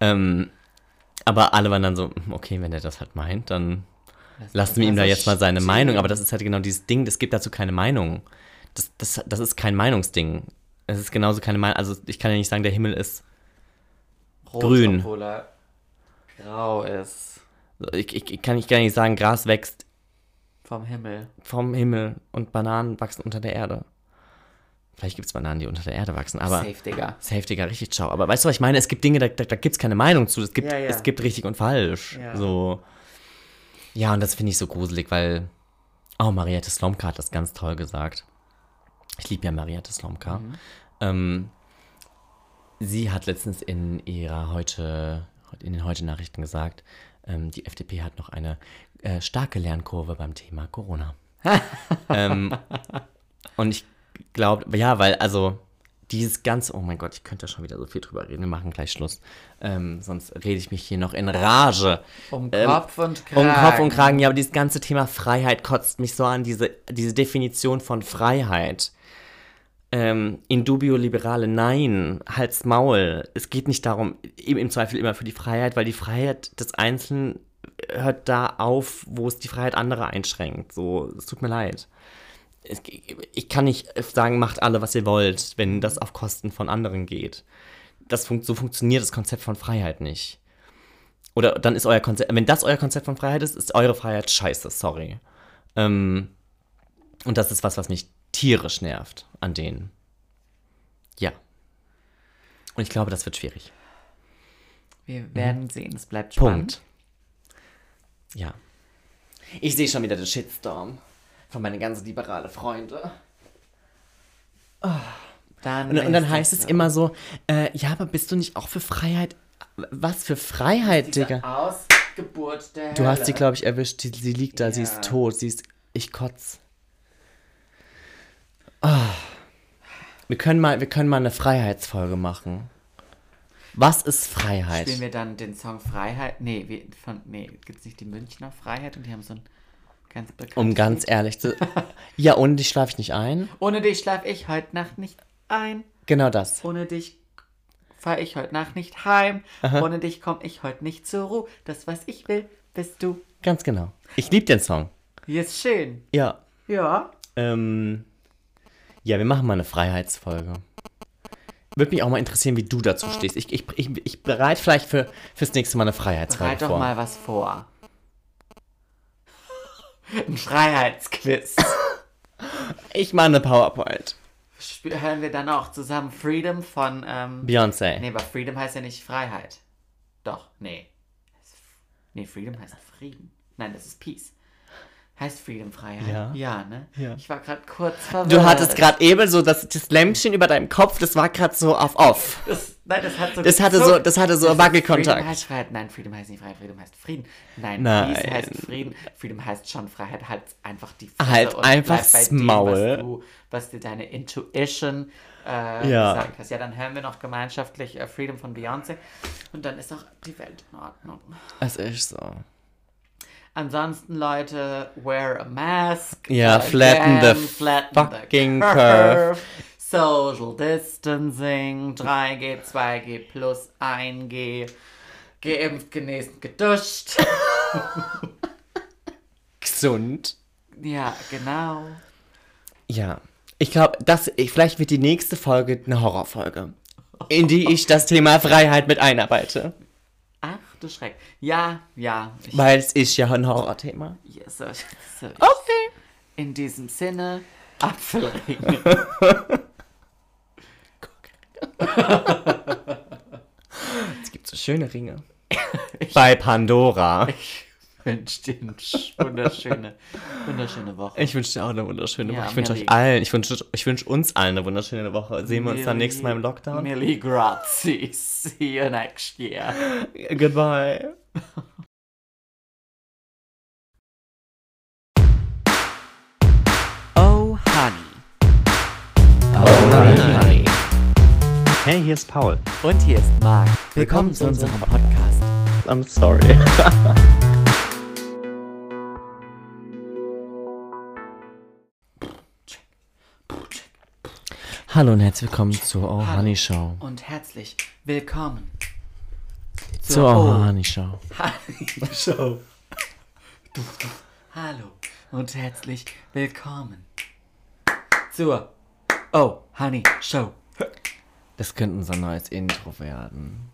Ähm, aber alle waren dann so, hm, okay, wenn er das halt meint, dann Das lassen wir ihm da jetzt mal seine stehen. Meinung. Aber das ist halt genau dieses Ding, es gibt dazu keine Meinung. Das, das, das ist kein Meinungsding. Es ist genauso keine Meinung. Also ich kann ja nicht sagen, der Himmel ist. Rot, grün. Obwohl er grau ist. Ich, ich, ich kann nicht gar nicht sagen, Gras wächst Vom Himmel. vom Himmel und Bananen wachsen unter der Erde. Vielleicht gibt es Bananen, die unter der Erde wachsen, aber. Safe, Digga. Safe, Digga, richtig ciao. Aber weißt du, was ich meine? Es gibt Dinge, da, da, da gibt es keine Meinung zu. Es gibt, Ja, ja. es gibt richtig und falsch. Ja. So. Ja, und das finde ich so gruselig, weil. Oh, Mariette Slomka hat das ganz toll gesagt. Ich liebe ja Mariette Slomka. Mhm. Ähm, sie hat letztens in ihrer heute, in den Heute-Nachrichten gesagt, ähm, die FDP hat noch eine äh, starke Lernkurve beim Thema Corona. <laughs> ähm, und ich glaube, ja, weil, also, dieses ganze, oh mein Gott, ich könnte da schon wieder so viel drüber reden, wir machen gleich Schluss. Ähm, sonst rede ich mich hier noch in Rage. Um Ähm, Kopf und Kragen. Um Kopf und Kragen, ja, aber dieses ganze Thema Freiheit kotzt mich so an, diese, diese Definition von Freiheit. Ähm, in dubio liberale, nein, halt's Maul. Es geht nicht darum, im, im Zweifel immer für die Freiheit, weil die Freiheit des Einzelnen hört da auf, wo es die Freiheit anderer einschränkt. So, es tut mir leid. Ich kann nicht sagen, macht alle, was ihr wollt, wenn das auf Kosten von anderen geht. Das fun so funktioniert das Konzept von Freiheit nicht. Oder dann ist euer Konzept, wenn das euer Konzept von Freiheit ist, ist eure Freiheit scheiße, sorry. Ähm, und das ist was, was mich tierisch nervt an denen. Ja. Und ich glaube, das wird schwierig. Wir werden sehen, es bleibt spannend. Punkt. Ja. Ich sehe schon wieder den Shitstorm von meinen ganzen liberale Freunde. Dann Und, und dann heißt es so. immer so, äh, ja, aber bist du nicht auch für Freiheit? Was für Freiheit, Diese Digga? Ausgeburt der Du hast sie, glaube ich, erwischt. Sie, sie liegt da, sie Ja. ist tot. Sie ist. Ich kotz. Ah. Wir, können mal, wir können mal eine Freiheitsfolge machen. Was ist Freiheit? Spielen wir dann den Song Freiheit? Nee, wie, von, nee, gibt's nicht die Münchner Freiheit und die haben so ein ganz bekanntes Um ganz Lied. ehrlich zu. <laughs> Ja, ohne dich schlafe ich nicht ein. Ohne dich schlaf ich heute Nacht nicht ein. Genau das. Ohne dich fahr ich heute Nacht nicht heim. Ohne dich komm ich heute nicht zur Ruhe. Das, was ich will, bist du. Ganz genau. Ich liebe den Song. Ist schön. Ja. Ja. Ähm, ja, wir machen mal eine Freiheitsfolge. Würde mich auch mal interessieren, wie du dazu stehst. Ich, ich, ich, ich bereite vielleicht für, fürs nächste Mal eine Freiheitsfolge Bereit doch vor. mal was vor. Ein Freiheitsquiz. <laughs> Ich mache eine PowerPoint. Sp- Hören wir dann auch zusammen Freedom von. Ähm, Beyoncé. nee, aber Freedom heißt ja nicht Freiheit. Doch, nee. Nee, Freedom heißt Frieden. Nein, das ist Peace. Heißt Freedom Freiheit? Ja. Ja, ne? Ja. Ich war gerade kurz verwirrt. Du hattest gerade eben so das, das Lämpchen über deinem Kopf, das war gerade so auf off. Das, Nein, das hat so Das hatte so- das hatte so ist Wackelkontakt. Freedom heißt Freiheit. Nein, Freedom heißt nicht Freiheit. Freedom heißt Frieden. Nein, Nein. Peace heißt Frieden. Freedom heißt schon Freiheit. Halt einfach die Halt und einfach das dem, Maul. Was, du, was dir deine Intuition äh, Ja. gesagt hast. Ja, dann hören wir noch gemeinschaftlich äh, Freedom von Beyoncé. Und dann ist auch die Welt in Ordnung. Es ist so. Ansonsten, Leute, wear a mask. Ja, flatten the fucking curve. Social Distancing, 3G, 2G plus 1G. Geimpft, genesen, geduscht. <laughs> Gesund. ja, genau. Ja. Ich glaube, das, vielleicht wird die nächste Folge eine Horrorfolge, in die ich das Thema Freiheit mit einarbeite. Du Schreck. Ja, ja. Ich, Weil es ist ja ein Horrorthema. ja, so, so, Okay. In diesem Sinne, Apfelring. <laughs> Es gibt so schöne Ringe. Bei Pandora. Ich wünsche dir eine wunderschöne, wunderschöne Woche. Ich wünsche dir auch eine wunderschöne Ja, Woche. Ich wünsche euch allen, ich wünsche ich wünsch uns allen eine wunderschöne Woche. Sehen wir uns dann nächstes Mal im Lockdown. Millie grazie. <laughs> See you next year. Goodbye. Oh, honey. honey. Hey, hier ist Paul. Und hier ist Marc. Willkommen zu unserem Podcast. I'm sorry. <laughs> Hallo und herzlich willkommen zur Oh Honey Show. Und herzlich willkommen Zur Oh Honey Show. Honey Show. Hallo und herzlich willkommen zur Oh Honey Show. Das könnte unser neues Intro werden.